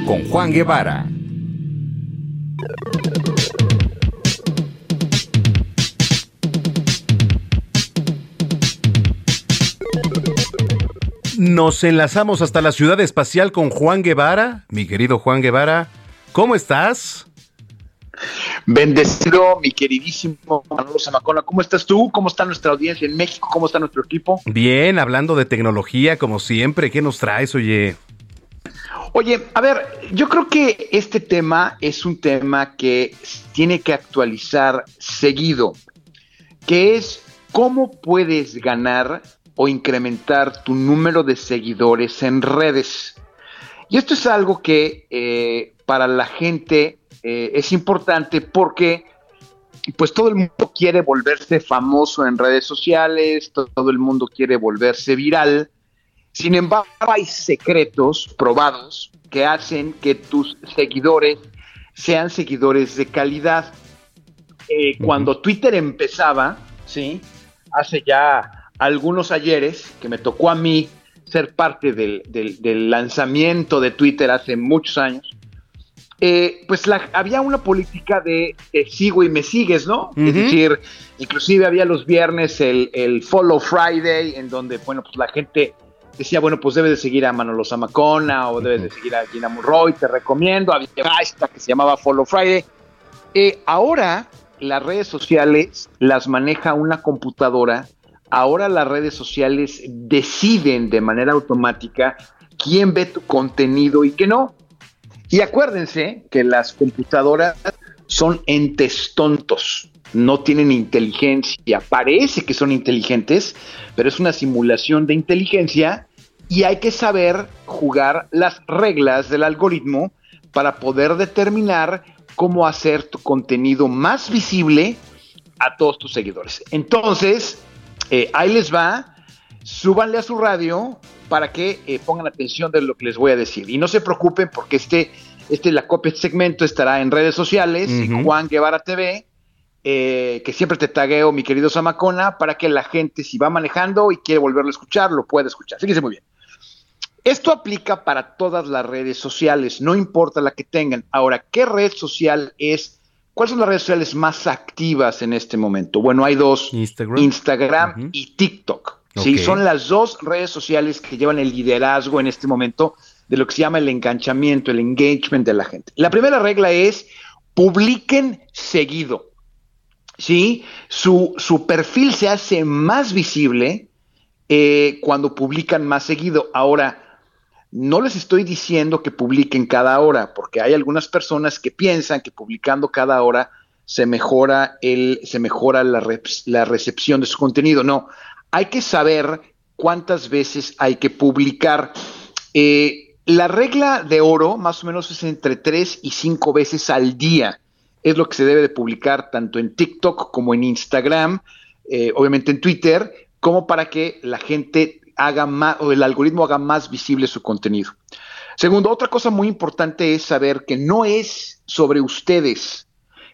con Juan Guevara. Nos enlazamos hasta la ciudad espacial con Juan Guevara. Mi querido Juan Guevara, ¿cómo estás? Bendecido, mi queridísimo Manolo Zamacona. ¿Cómo estás tú? ¿Cómo está nuestra audiencia en México? ¿Cómo está nuestro equipo? Bien, hablando de tecnología, como siempre. ¿Qué nos traes, oye? Oye, a ver, yo creo que este tema es un tema que tiene que actualizar seguido, que es cómo puedes ganar o incrementar tu número de seguidores en redes. Y esto es algo que eh, para la gente eh, es importante porque pues todo el mundo quiere volverse famoso en redes sociales, todo el mundo quiere volverse viral. Sin embargo, hay secretos probados que hacen que tus seguidores sean seguidores de calidad. Eh, cuando Twitter empezaba, ¿sí? Hace ya algunos ayeres que me tocó a mí ser parte del, del, lanzamiento de Twitter hace muchos años, eh, pues la, había una política de sigo y me sigues, ¿no? Es decir, inclusive había los viernes el, el, Follow Friday, en donde, bueno, pues la gente decía, bueno, pues debes de seguir a Manolo Zamacona o debes de seguir a Gina Murroy, te recomiendo, había hashtag que se llamaba Follow Friday. Eh, ahora las redes sociales las maneja una computadora ahora las redes sociales deciden de manera automática quién ve tu contenido y qué no. Y acuérdense que las computadoras son entes tontos, no tienen inteligencia. Parece que son inteligentes, pero es una simulación de inteligencia y hay que saber jugar las reglas del algoritmo para poder determinar cómo hacer tu contenido más visible a todos tus seguidores. Entonces, eh, ahí les va, súbanle a su radio para que eh, pongan atención de lo que les voy a decir. Y no se preocupen porque este, este la copia este segmento estará en redes sociales, Juan Guevara TV, eh, que siempre te tagueo, mi querido Samacona, para que la gente, si va manejando y quiere volverlo a escuchar, lo pueda escuchar. Fíjense muy bien. Esto aplica para todas las redes sociales, no importa la que tengan. Ahora, ¿qué red social es ¿Cuáles son las redes sociales más activas en este momento? Bueno, hay dos, Instagram, y TikTok. Sí, son las dos redes sociales que llevan el liderazgo en este momento de lo que se llama el enganchamiento, el engagement de la gente. La primera regla es publiquen seguido. ¿sí? Su, su perfil se hace más visible eh, cuando publican más seguido. Ahora, no les estoy diciendo que publiquen cada hora, porque hay algunas personas que piensan que publicando cada hora se mejora, el, se mejora la, recepción de su contenido. No, hay que saber cuántas veces hay que publicar. Eh, la regla de oro más o menos es entre tres y cinco veces al día. Es lo que se debe de publicar tanto en TikTok como en Instagram, eh, obviamente en Twitter, como para que la gente haga más, o el algoritmo haga más visible su contenido. Segundo, otra cosa muy importante es saber que no es sobre ustedes,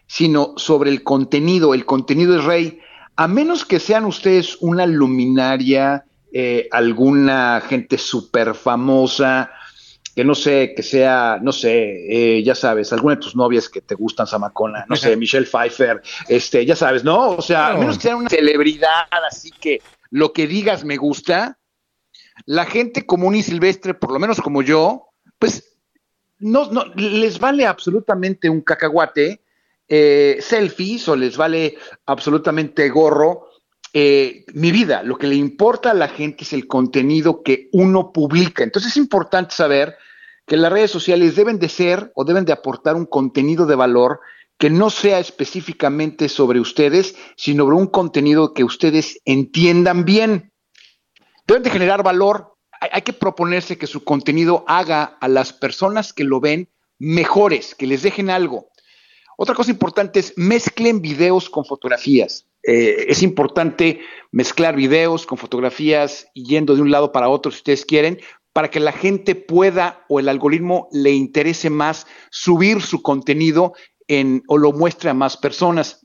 sino sobre el contenido. El contenido es rey. A menos que sean ustedes una luminaria, eh, alguna gente súper famosa, que no sé, que sea, no sé, eh, ya sabes, alguna de tus novias que te gustan, Samacona, no sé, *laughs* Michelle Pfeiffer, este, ya sabes, ¿no? O sea, a menos que sean una celebridad, así que lo que digas me gusta, la gente común y silvestre, por lo menos como yo, pues no, les vale absolutamente un cacahuate eh, selfies o les vale absolutamente gorro eh, mi vida. Lo que le importa a la gente es el contenido que uno publica. Entonces es importante saber que las redes sociales deben de ser o deben de aportar un contenido de valor que no sea específicamente sobre ustedes, sino sobre un contenido que ustedes entiendan bien. Deben de generar valor. Hay, que proponerse que su contenido haga a las personas que lo ven mejores, que les dejen algo. Otra cosa importante es mezclen videos con fotografías. Eh, es importante mezclar videos con fotografías yendo de un lado para otro si ustedes quieren, para que la gente pueda o el algoritmo le interese más subir su contenido en, o lo muestre a más personas.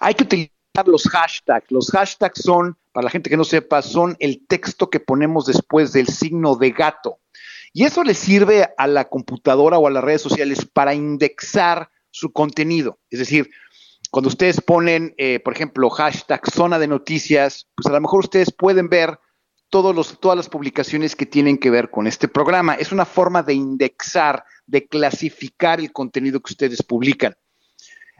Hay que utilizar los hashtags. Los hashtags son, para la gente que no sepa, son el texto que ponemos después del signo de gato. Y eso le sirve a la computadora o a las redes sociales para indexar su contenido. Es decir, cuando ustedes ponen, eh, por ejemplo, hashtag zona de noticias, pues a lo mejor ustedes pueden ver todos todas las publicaciones que tienen que ver con este programa. Es una forma de indexar, de clasificar el contenido que ustedes publican.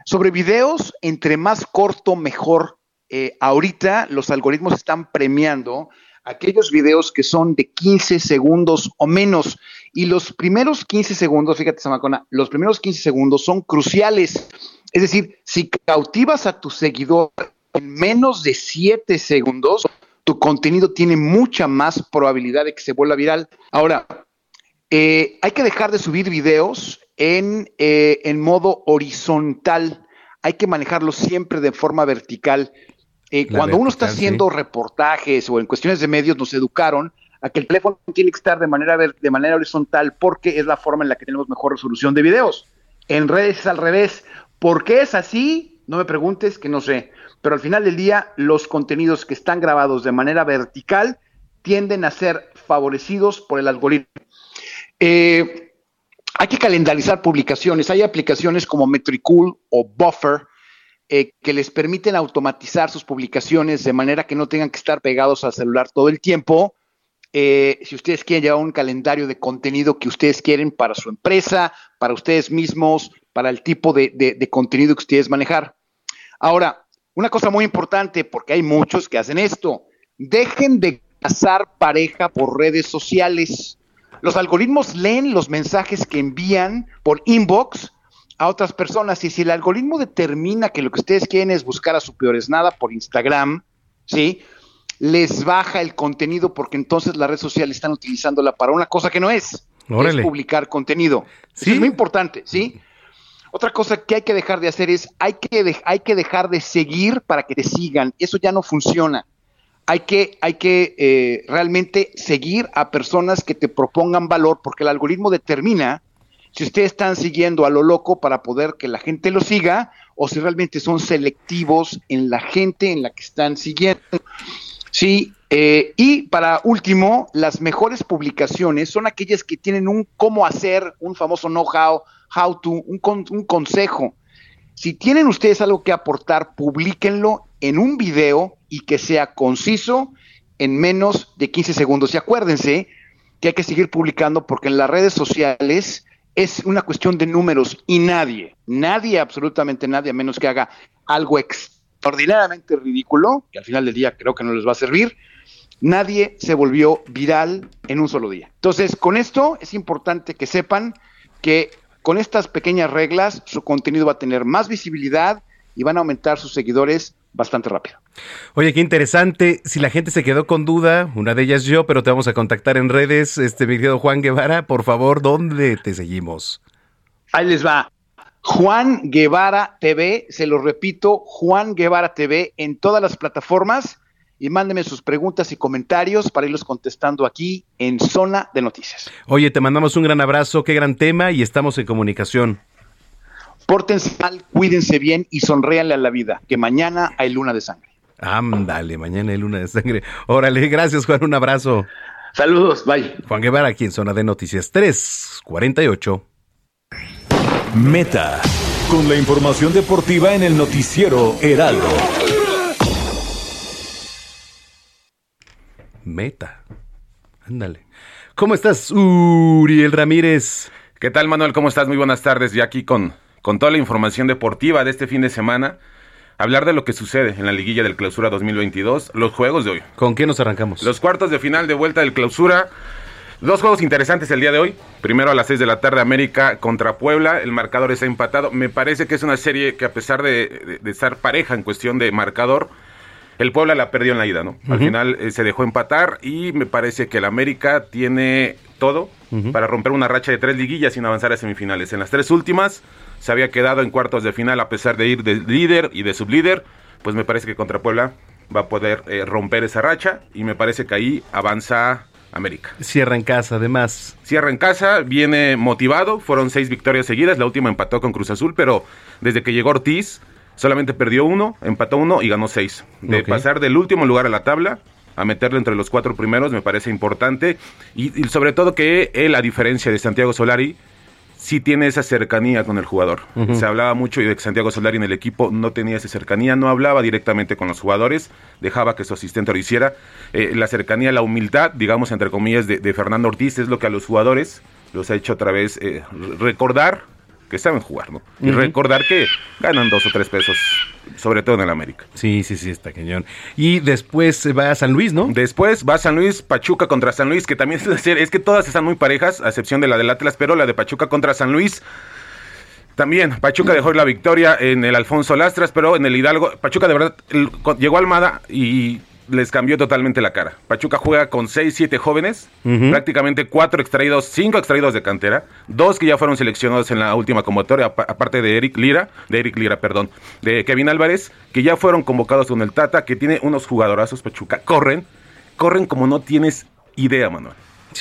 Sobre videos, entre más corto, mejor. Eh, ahorita los algoritmos están premiando aquellos videos que son de 15 segundos o menos. Y los primeros 15 segundos, fíjate, Samacona, los primeros 15 segundos son cruciales. Es decir, si cautivas a tu seguidor en menos de 7 segundos, tu contenido tiene mucha más probabilidad de que se vuelva viral. Ahora, eh, hay que dejar de subir videos en, eh, en modo horizontal. Hay que manejarlo siempre de forma vertical. Eh, cuando uno está haciendo sí. reportajes o en cuestiones de medios, nos educaron a que el teléfono tiene que estar de manera, de manera horizontal porque es la forma en la que tenemos mejor resolución de videos. En redes es al revés. ¿Por qué es así? No me preguntes, que no sé. Pero al final del día, los contenidos que están grabados de manera vertical tienden a ser favorecidos por el algoritmo. Eh, hay que calendarizar publicaciones. Hay aplicaciones como Metricool o Buffer eh, que les permiten automatizar sus publicaciones de manera que no tengan que estar pegados al celular todo el tiempo. Eh, si ustedes quieren llevar un calendario de contenido que ustedes quieren para su empresa, para ustedes mismos, para el tipo de, contenido que ustedes manejar. Ahora, una cosa muy importante, porque hay muchos que hacen esto, dejen de casar pareja por redes sociales. Los algoritmos leen los mensajes que envían por inbox a otras personas y si el algoritmo determina que lo que ustedes quieren es buscar a su peores nada por Instagram, ¿sí? Les baja el contenido porque entonces las redes sociales están utilizándola para una cosa que no es, es publicar contenido. ¿Sí? Eso es muy importante, ¿sí? Otra cosa que hay que dejar de hacer es, hay que, de, hay que dejar de seguir para que te sigan. Eso ya no funciona. Hay que, hay que eh, realmente seguir a personas que te propongan valor porque el algoritmo determina si ustedes están siguiendo a lo loco para poder que la gente lo siga o si realmente son selectivos en la gente en la que están siguiendo. Sí, eh, y para último, las mejores publicaciones son aquellas que tienen un cómo hacer, un famoso know-how, how to, un, con, un consejo. Si tienen ustedes algo que aportar, publíquenlo en un video y que sea conciso en menos de 15 segundos. Y acuérdense que hay que seguir publicando porque en las redes sociales es una cuestión de números y nadie, nadie, absolutamente nadie, a menos que haga algo extraordinariamente ridículo, que al final del día creo que no les va a servir, nadie se volvió viral en un solo día. Entonces, con esto es importante que sepan que con estas pequeñas reglas su contenido va a tener más visibilidad y van a aumentar sus seguidores bastante rápido. Oye, qué interesante. Si la gente se quedó con duda, una de ellas yo, pero te vamos a contactar en redes, este mi querido Juan Guevara, por favor, ¿dónde te seguimos? Ahí les va. Juan Guevara TV, se lo repito, Juan Guevara TV en todas las plataformas y mándenme sus preguntas y comentarios para irlos contestando aquí en Zona de Noticias. Oye, te mandamos un gran abrazo, qué gran tema y estamos en comunicación. Pórtense mal, cuídense bien y sonréanle a la vida, que mañana hay luna de sangre. Ándale, mañana hay luna de sangre. Órale, gracias Juan, un abrazo. Saludos, bye. Juan Guevara aquí en Zona de Noticias 348. Meta, con la información deportiva en el noticiero Heraldo. Meta. Ándale. ¿Cómo estás, Uriel Ramírez? ¿Qué tal, Manuel? ¿Cómo estás? Muy buenas tardes. Ya aquí con, con toda la información deportiva de este fin de semana. Hablar de lo que sucede en la liguilla del Clausura 2022, los juegos de hoy. ¿Con qué nos arrancamos? Los cuartos de final de vuelta del Clausura. Dos juegos interesantes el día de hoy. Primero a las 6 de la tarde América contra Puebla. El marcador está empatado. Me parece que es una serie que a pesar de, de- de estar pareja en cuestión de marcador, el Puebla la perdió en la ida, ¿no? Al final eh, se dejó empatar y me parece que el América tiene todo para romper una racha de tres liguillas sin avanzar a semifinales. En las tres últimas se había quedado en cuartos de final a pesar de ir de líder y de sublíder. Pues me parece que contra Puebla va a poder eh, romper esa racha y me parece que ahí avanza América. Cierra en casa, además. Cierra en casa, viene motivado, fueron seis victorias seguidas, la última empató con Cruz Azul, pero desde que llegó Ortiz solamente perdió uno, empató uno y ganó seis. De pasar del último lugar a la tabla a meterlo entre los cuatro primeros me parece importante y, y sobre todo que él, a diferencia de Santiago Solari, sí tiene esa cercanía con el jugador. Se hablaba mucho de que Santiago Solari en el equipo no tenía esa cercanía, no hablaba directamente con los jugadores, dejaba que su asistente lo hiciera. Eh, la cercanía, la humildad, digamos, entre comillas, de, de Fernando Ortiz es lo que a los jugadores los ha hecho otra vez eh, recordar que saben jugar, ¿no? Y recordar que ganan dos o tres pesos, sobre todo en el América. Sí, sí, sí, está cañón. Y después va a San Luis, ¿no? Después va San Luis, Pachuca contra San Luis, que también *laughs* es es que todas están muy parejas, a excepción de la del Atlas, pero la de Pachuca contra San Luis. También, Pachuca dejó la victoria en el Alfonso Lastras, pero en el Hidalgo, Pachuca de verdad llegó a Almada y les cambió totalmente la cara. Pachuca juega con 6, 7 jóvenes, prácticamente 4 extraídos, 5 extraídos de cantera, dos que ya fueron seleccionados en la última convocatoria, apa- aparte de Eric Lira, de Eric Lira, perdón, de Kevin Álvarez, que ya fueron convocados con el Tata, que tiene unos jugadorazos, Pachuca, corren, corren como no tienes idea, Manuel.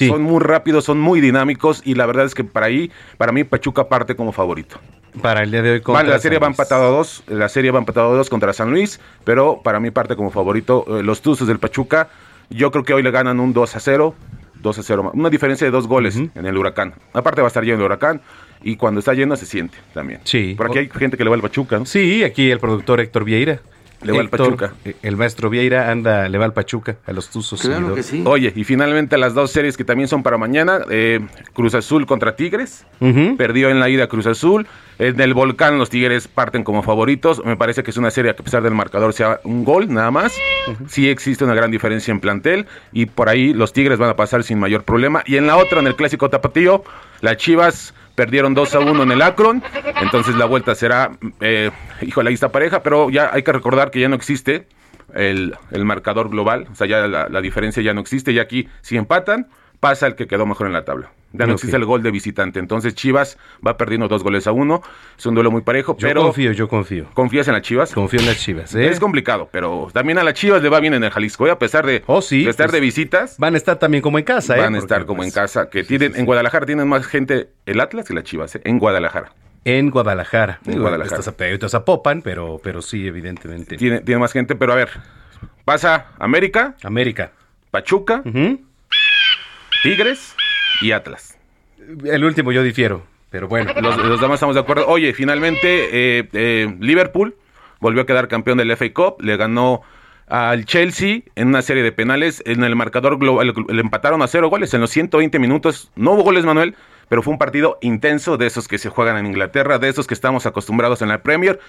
Son muy rápidos, son muy dinámicos y la verdad es que para ahí, para mí Pachuca parte como favorito. Para el día de hoy Vale, la contra serie San va empatado a dos, la serie va empatado a dos contra San Luis, pero para mí parte como favorito eh, los Tuzos del Pachuca. Yo creo que hoy le ganan un 2 a 0, 2 a 0, una diferencia de dos goles en el Huracán. Aparte va a estar lleno el Huracán y cuando está lleno se siente también. Sí. Por aquí hay gente que le va al Pachuca, ¿no? Sí, aquí el productor Héctor Vieira. Le va al Pachuca. eh, El maestro Vieira anda, le va al Pachuca, a los Tuzos. seguidores. Oye, y finalmente las dos series que también son para mañana, eh, Cruz Azul contra Tigres. Perdió en la ida Cruz Azul. En el Volcán los Tigres parten como favoritos. Me parece que es una serie que a pesar del marcador sea un gol nada más. Sí existe una gran diferencia en plantel y por ahí los Tigres van a pasar sin mayor problema. Y en la otra, en el Clásico Tapatío, las Chivas perdieron 2 a 1 en el Akron. Entonces la vuelta será, eh, híjole, ahí está pareja, pero ya hay que recordar que ya no existe el, el marcador global. O sea, ya la, la diferencia ya no existe. Y aquí, si empatan, pasa el que quedó mejor en la tabla. Ya no Ok. existe el gol de visitante. Entonces Chivas va perdiendo dos goles a uno. Es un duelo muy parejo, Yo pero... confío, yo confío. ¿Confías en las Chivas? Confío en las Chivas, ¿eh? Es complicado, pero también a las Chivas le va bien en el Jalisco. ¿eh? A pesar de, de estar pues, de visitas, Van a estar también como en casa, ¿eh? van a Porque, estar como pues, en casa. Que tienen, En Guadalajara tienen más gente el Atlas que las Chivas. ¿eh? En Guadalajara. En Guadalajara. En Guadalajara. Estás a Popan, pero, pero sí, evidentemente. Tiene, tiene más gente, pero a ver. Pasa América. América. Pachuca. Tigres y Atlas. El último yo difiero, pero bueno. Los, los demás estamos de acuerdo. Oye, finalmente eh, eh, Liverpool volvió a quedar campeón del FA Cup, le ganó al Chelsea en una serie de penales. En el marcador global le empataron a cero goles en los 120 minutos. No hubo goles, Manuel, pero fue un partido intenso de esos que se juegan en Inglaterra, de esos que estamos acostumbrados en la Premier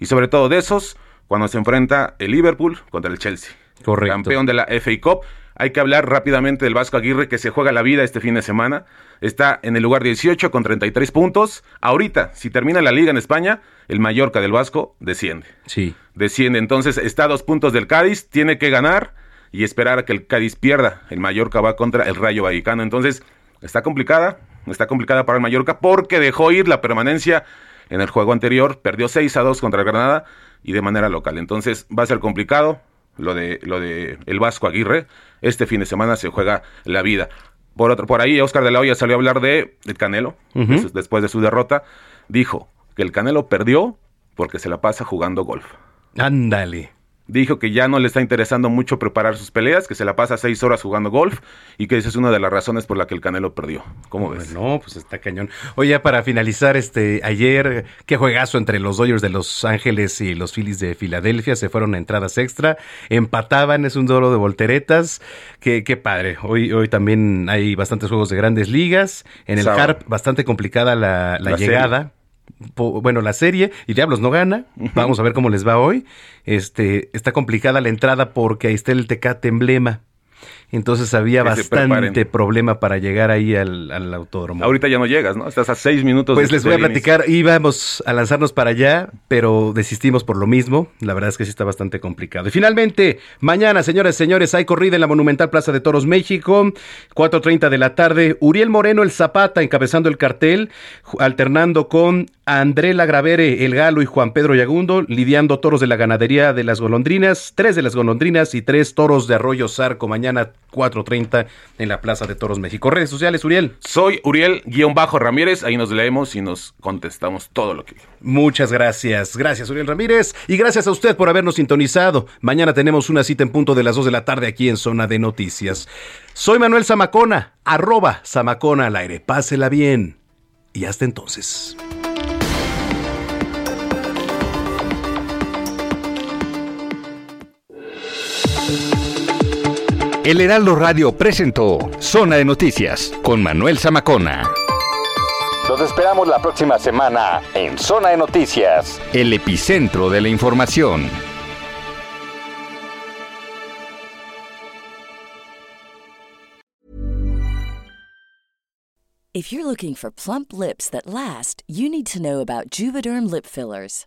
y sobre todo de esos cuando se enfrenta el Liverpool contra el Chelsea. Correcto. Campeón de la FA Cup. Hay que hablar rápidamente del Vasco Aguirre que se juega la vida este fin de semana. Está en el lugar 18 con 33 puntos. Ahorita, si termina la liga en España, el Mallorca del Vasco desciende. Sí. Desciende. Entonces está a dos puntos del Cádiz, tiene que ganar y esperar a que el Cádiz pierda. El Mallorca va contra el Rayo Vallecano. Entonces, está complicada. Está complicada para el Mallorca porque dejó ir la permanencia en el juego anterior. Perdió 6 a 2 contra el Granada y de manera local. Entonces, va a ser complicado lo de lo de el Vasco Aguirre. Este fin de semana se juega la vida. Por otro, por ahí Oscar de la Hoya salió a hablar de, de Canelo después de su derrota. Dijo que el Canelo perdió porque se la pasa jugando golf. Ándale. Dijo que ya no le está interesando mucho preparar sus peleas, que se la pasa seis horas jugando golf y que esa es una de las razones por la que el Canelo perdió. ¿Cómo ves? No, pues está cañón. Oye, ya para finalizar, este, ayer, qué juegazo entre los Dodgers de Los Ángeles y los Phillies de Filadelfia, se fueron a entradas extra, empataban, es un duelo de volteretas, qué, qué padre. Hoy, hoy también hay bastantes juegos de grandes ligas, en el. Harp bastante complicada la, la La llegada. Bueno, la serie, y Diablos no gana, vamos a ver cómo les va hoy. Este, está complicada la entrada porque ahí está el Tecate emblema. Entonces había Que bastante problema para llegar ahí al, al autódromo. Ahorita ya no llegas, ¿no? Estás a seis minutos. Pues de- les voy a del inicio. platicar, íbamos a lanzarnos para allá, pero desistimos por lo mismo. La verdad es que sí está bastante complicado. Y finalmente, mañana, señoras y señores, hay corrida en la Monumental Plaza de Toros México, 4.30 de la tarde. Uriel Moreno, el Zapata, encabezando el cartel, alternando con André Lagravere, el Galo y Juan Pedro Yagundo, lidiando toros de la ganadería de las golondrinas, tres de las golondrinas y tres toros de Arroyo Zarco, mañana 4.30 en la Plaza de Toros México. Redes sociales, Uriel. Soy Uriel-Ramírez, ahí nos leemos y nos contestamos todo lo que... Muchas gracias. Gracias, Uriel Ramírez. Y gracias a usted por habernos sintonizado. Mañana tenemos una cita en punto de las 2 de la tarde aquí en Zona de Noticias. Soy Manuel Zamacona, arroba Zamacona al aire. Pásela bien. Y hasta entonces. El Heraldo Radio presentó Zona de Noticias con Manuel Zamacona. Los esperamos la próxima semana en Zona de Noticias, el epicentro de la información. If you're looking for plump lips that last, you need to know about Juvederm lip fillers.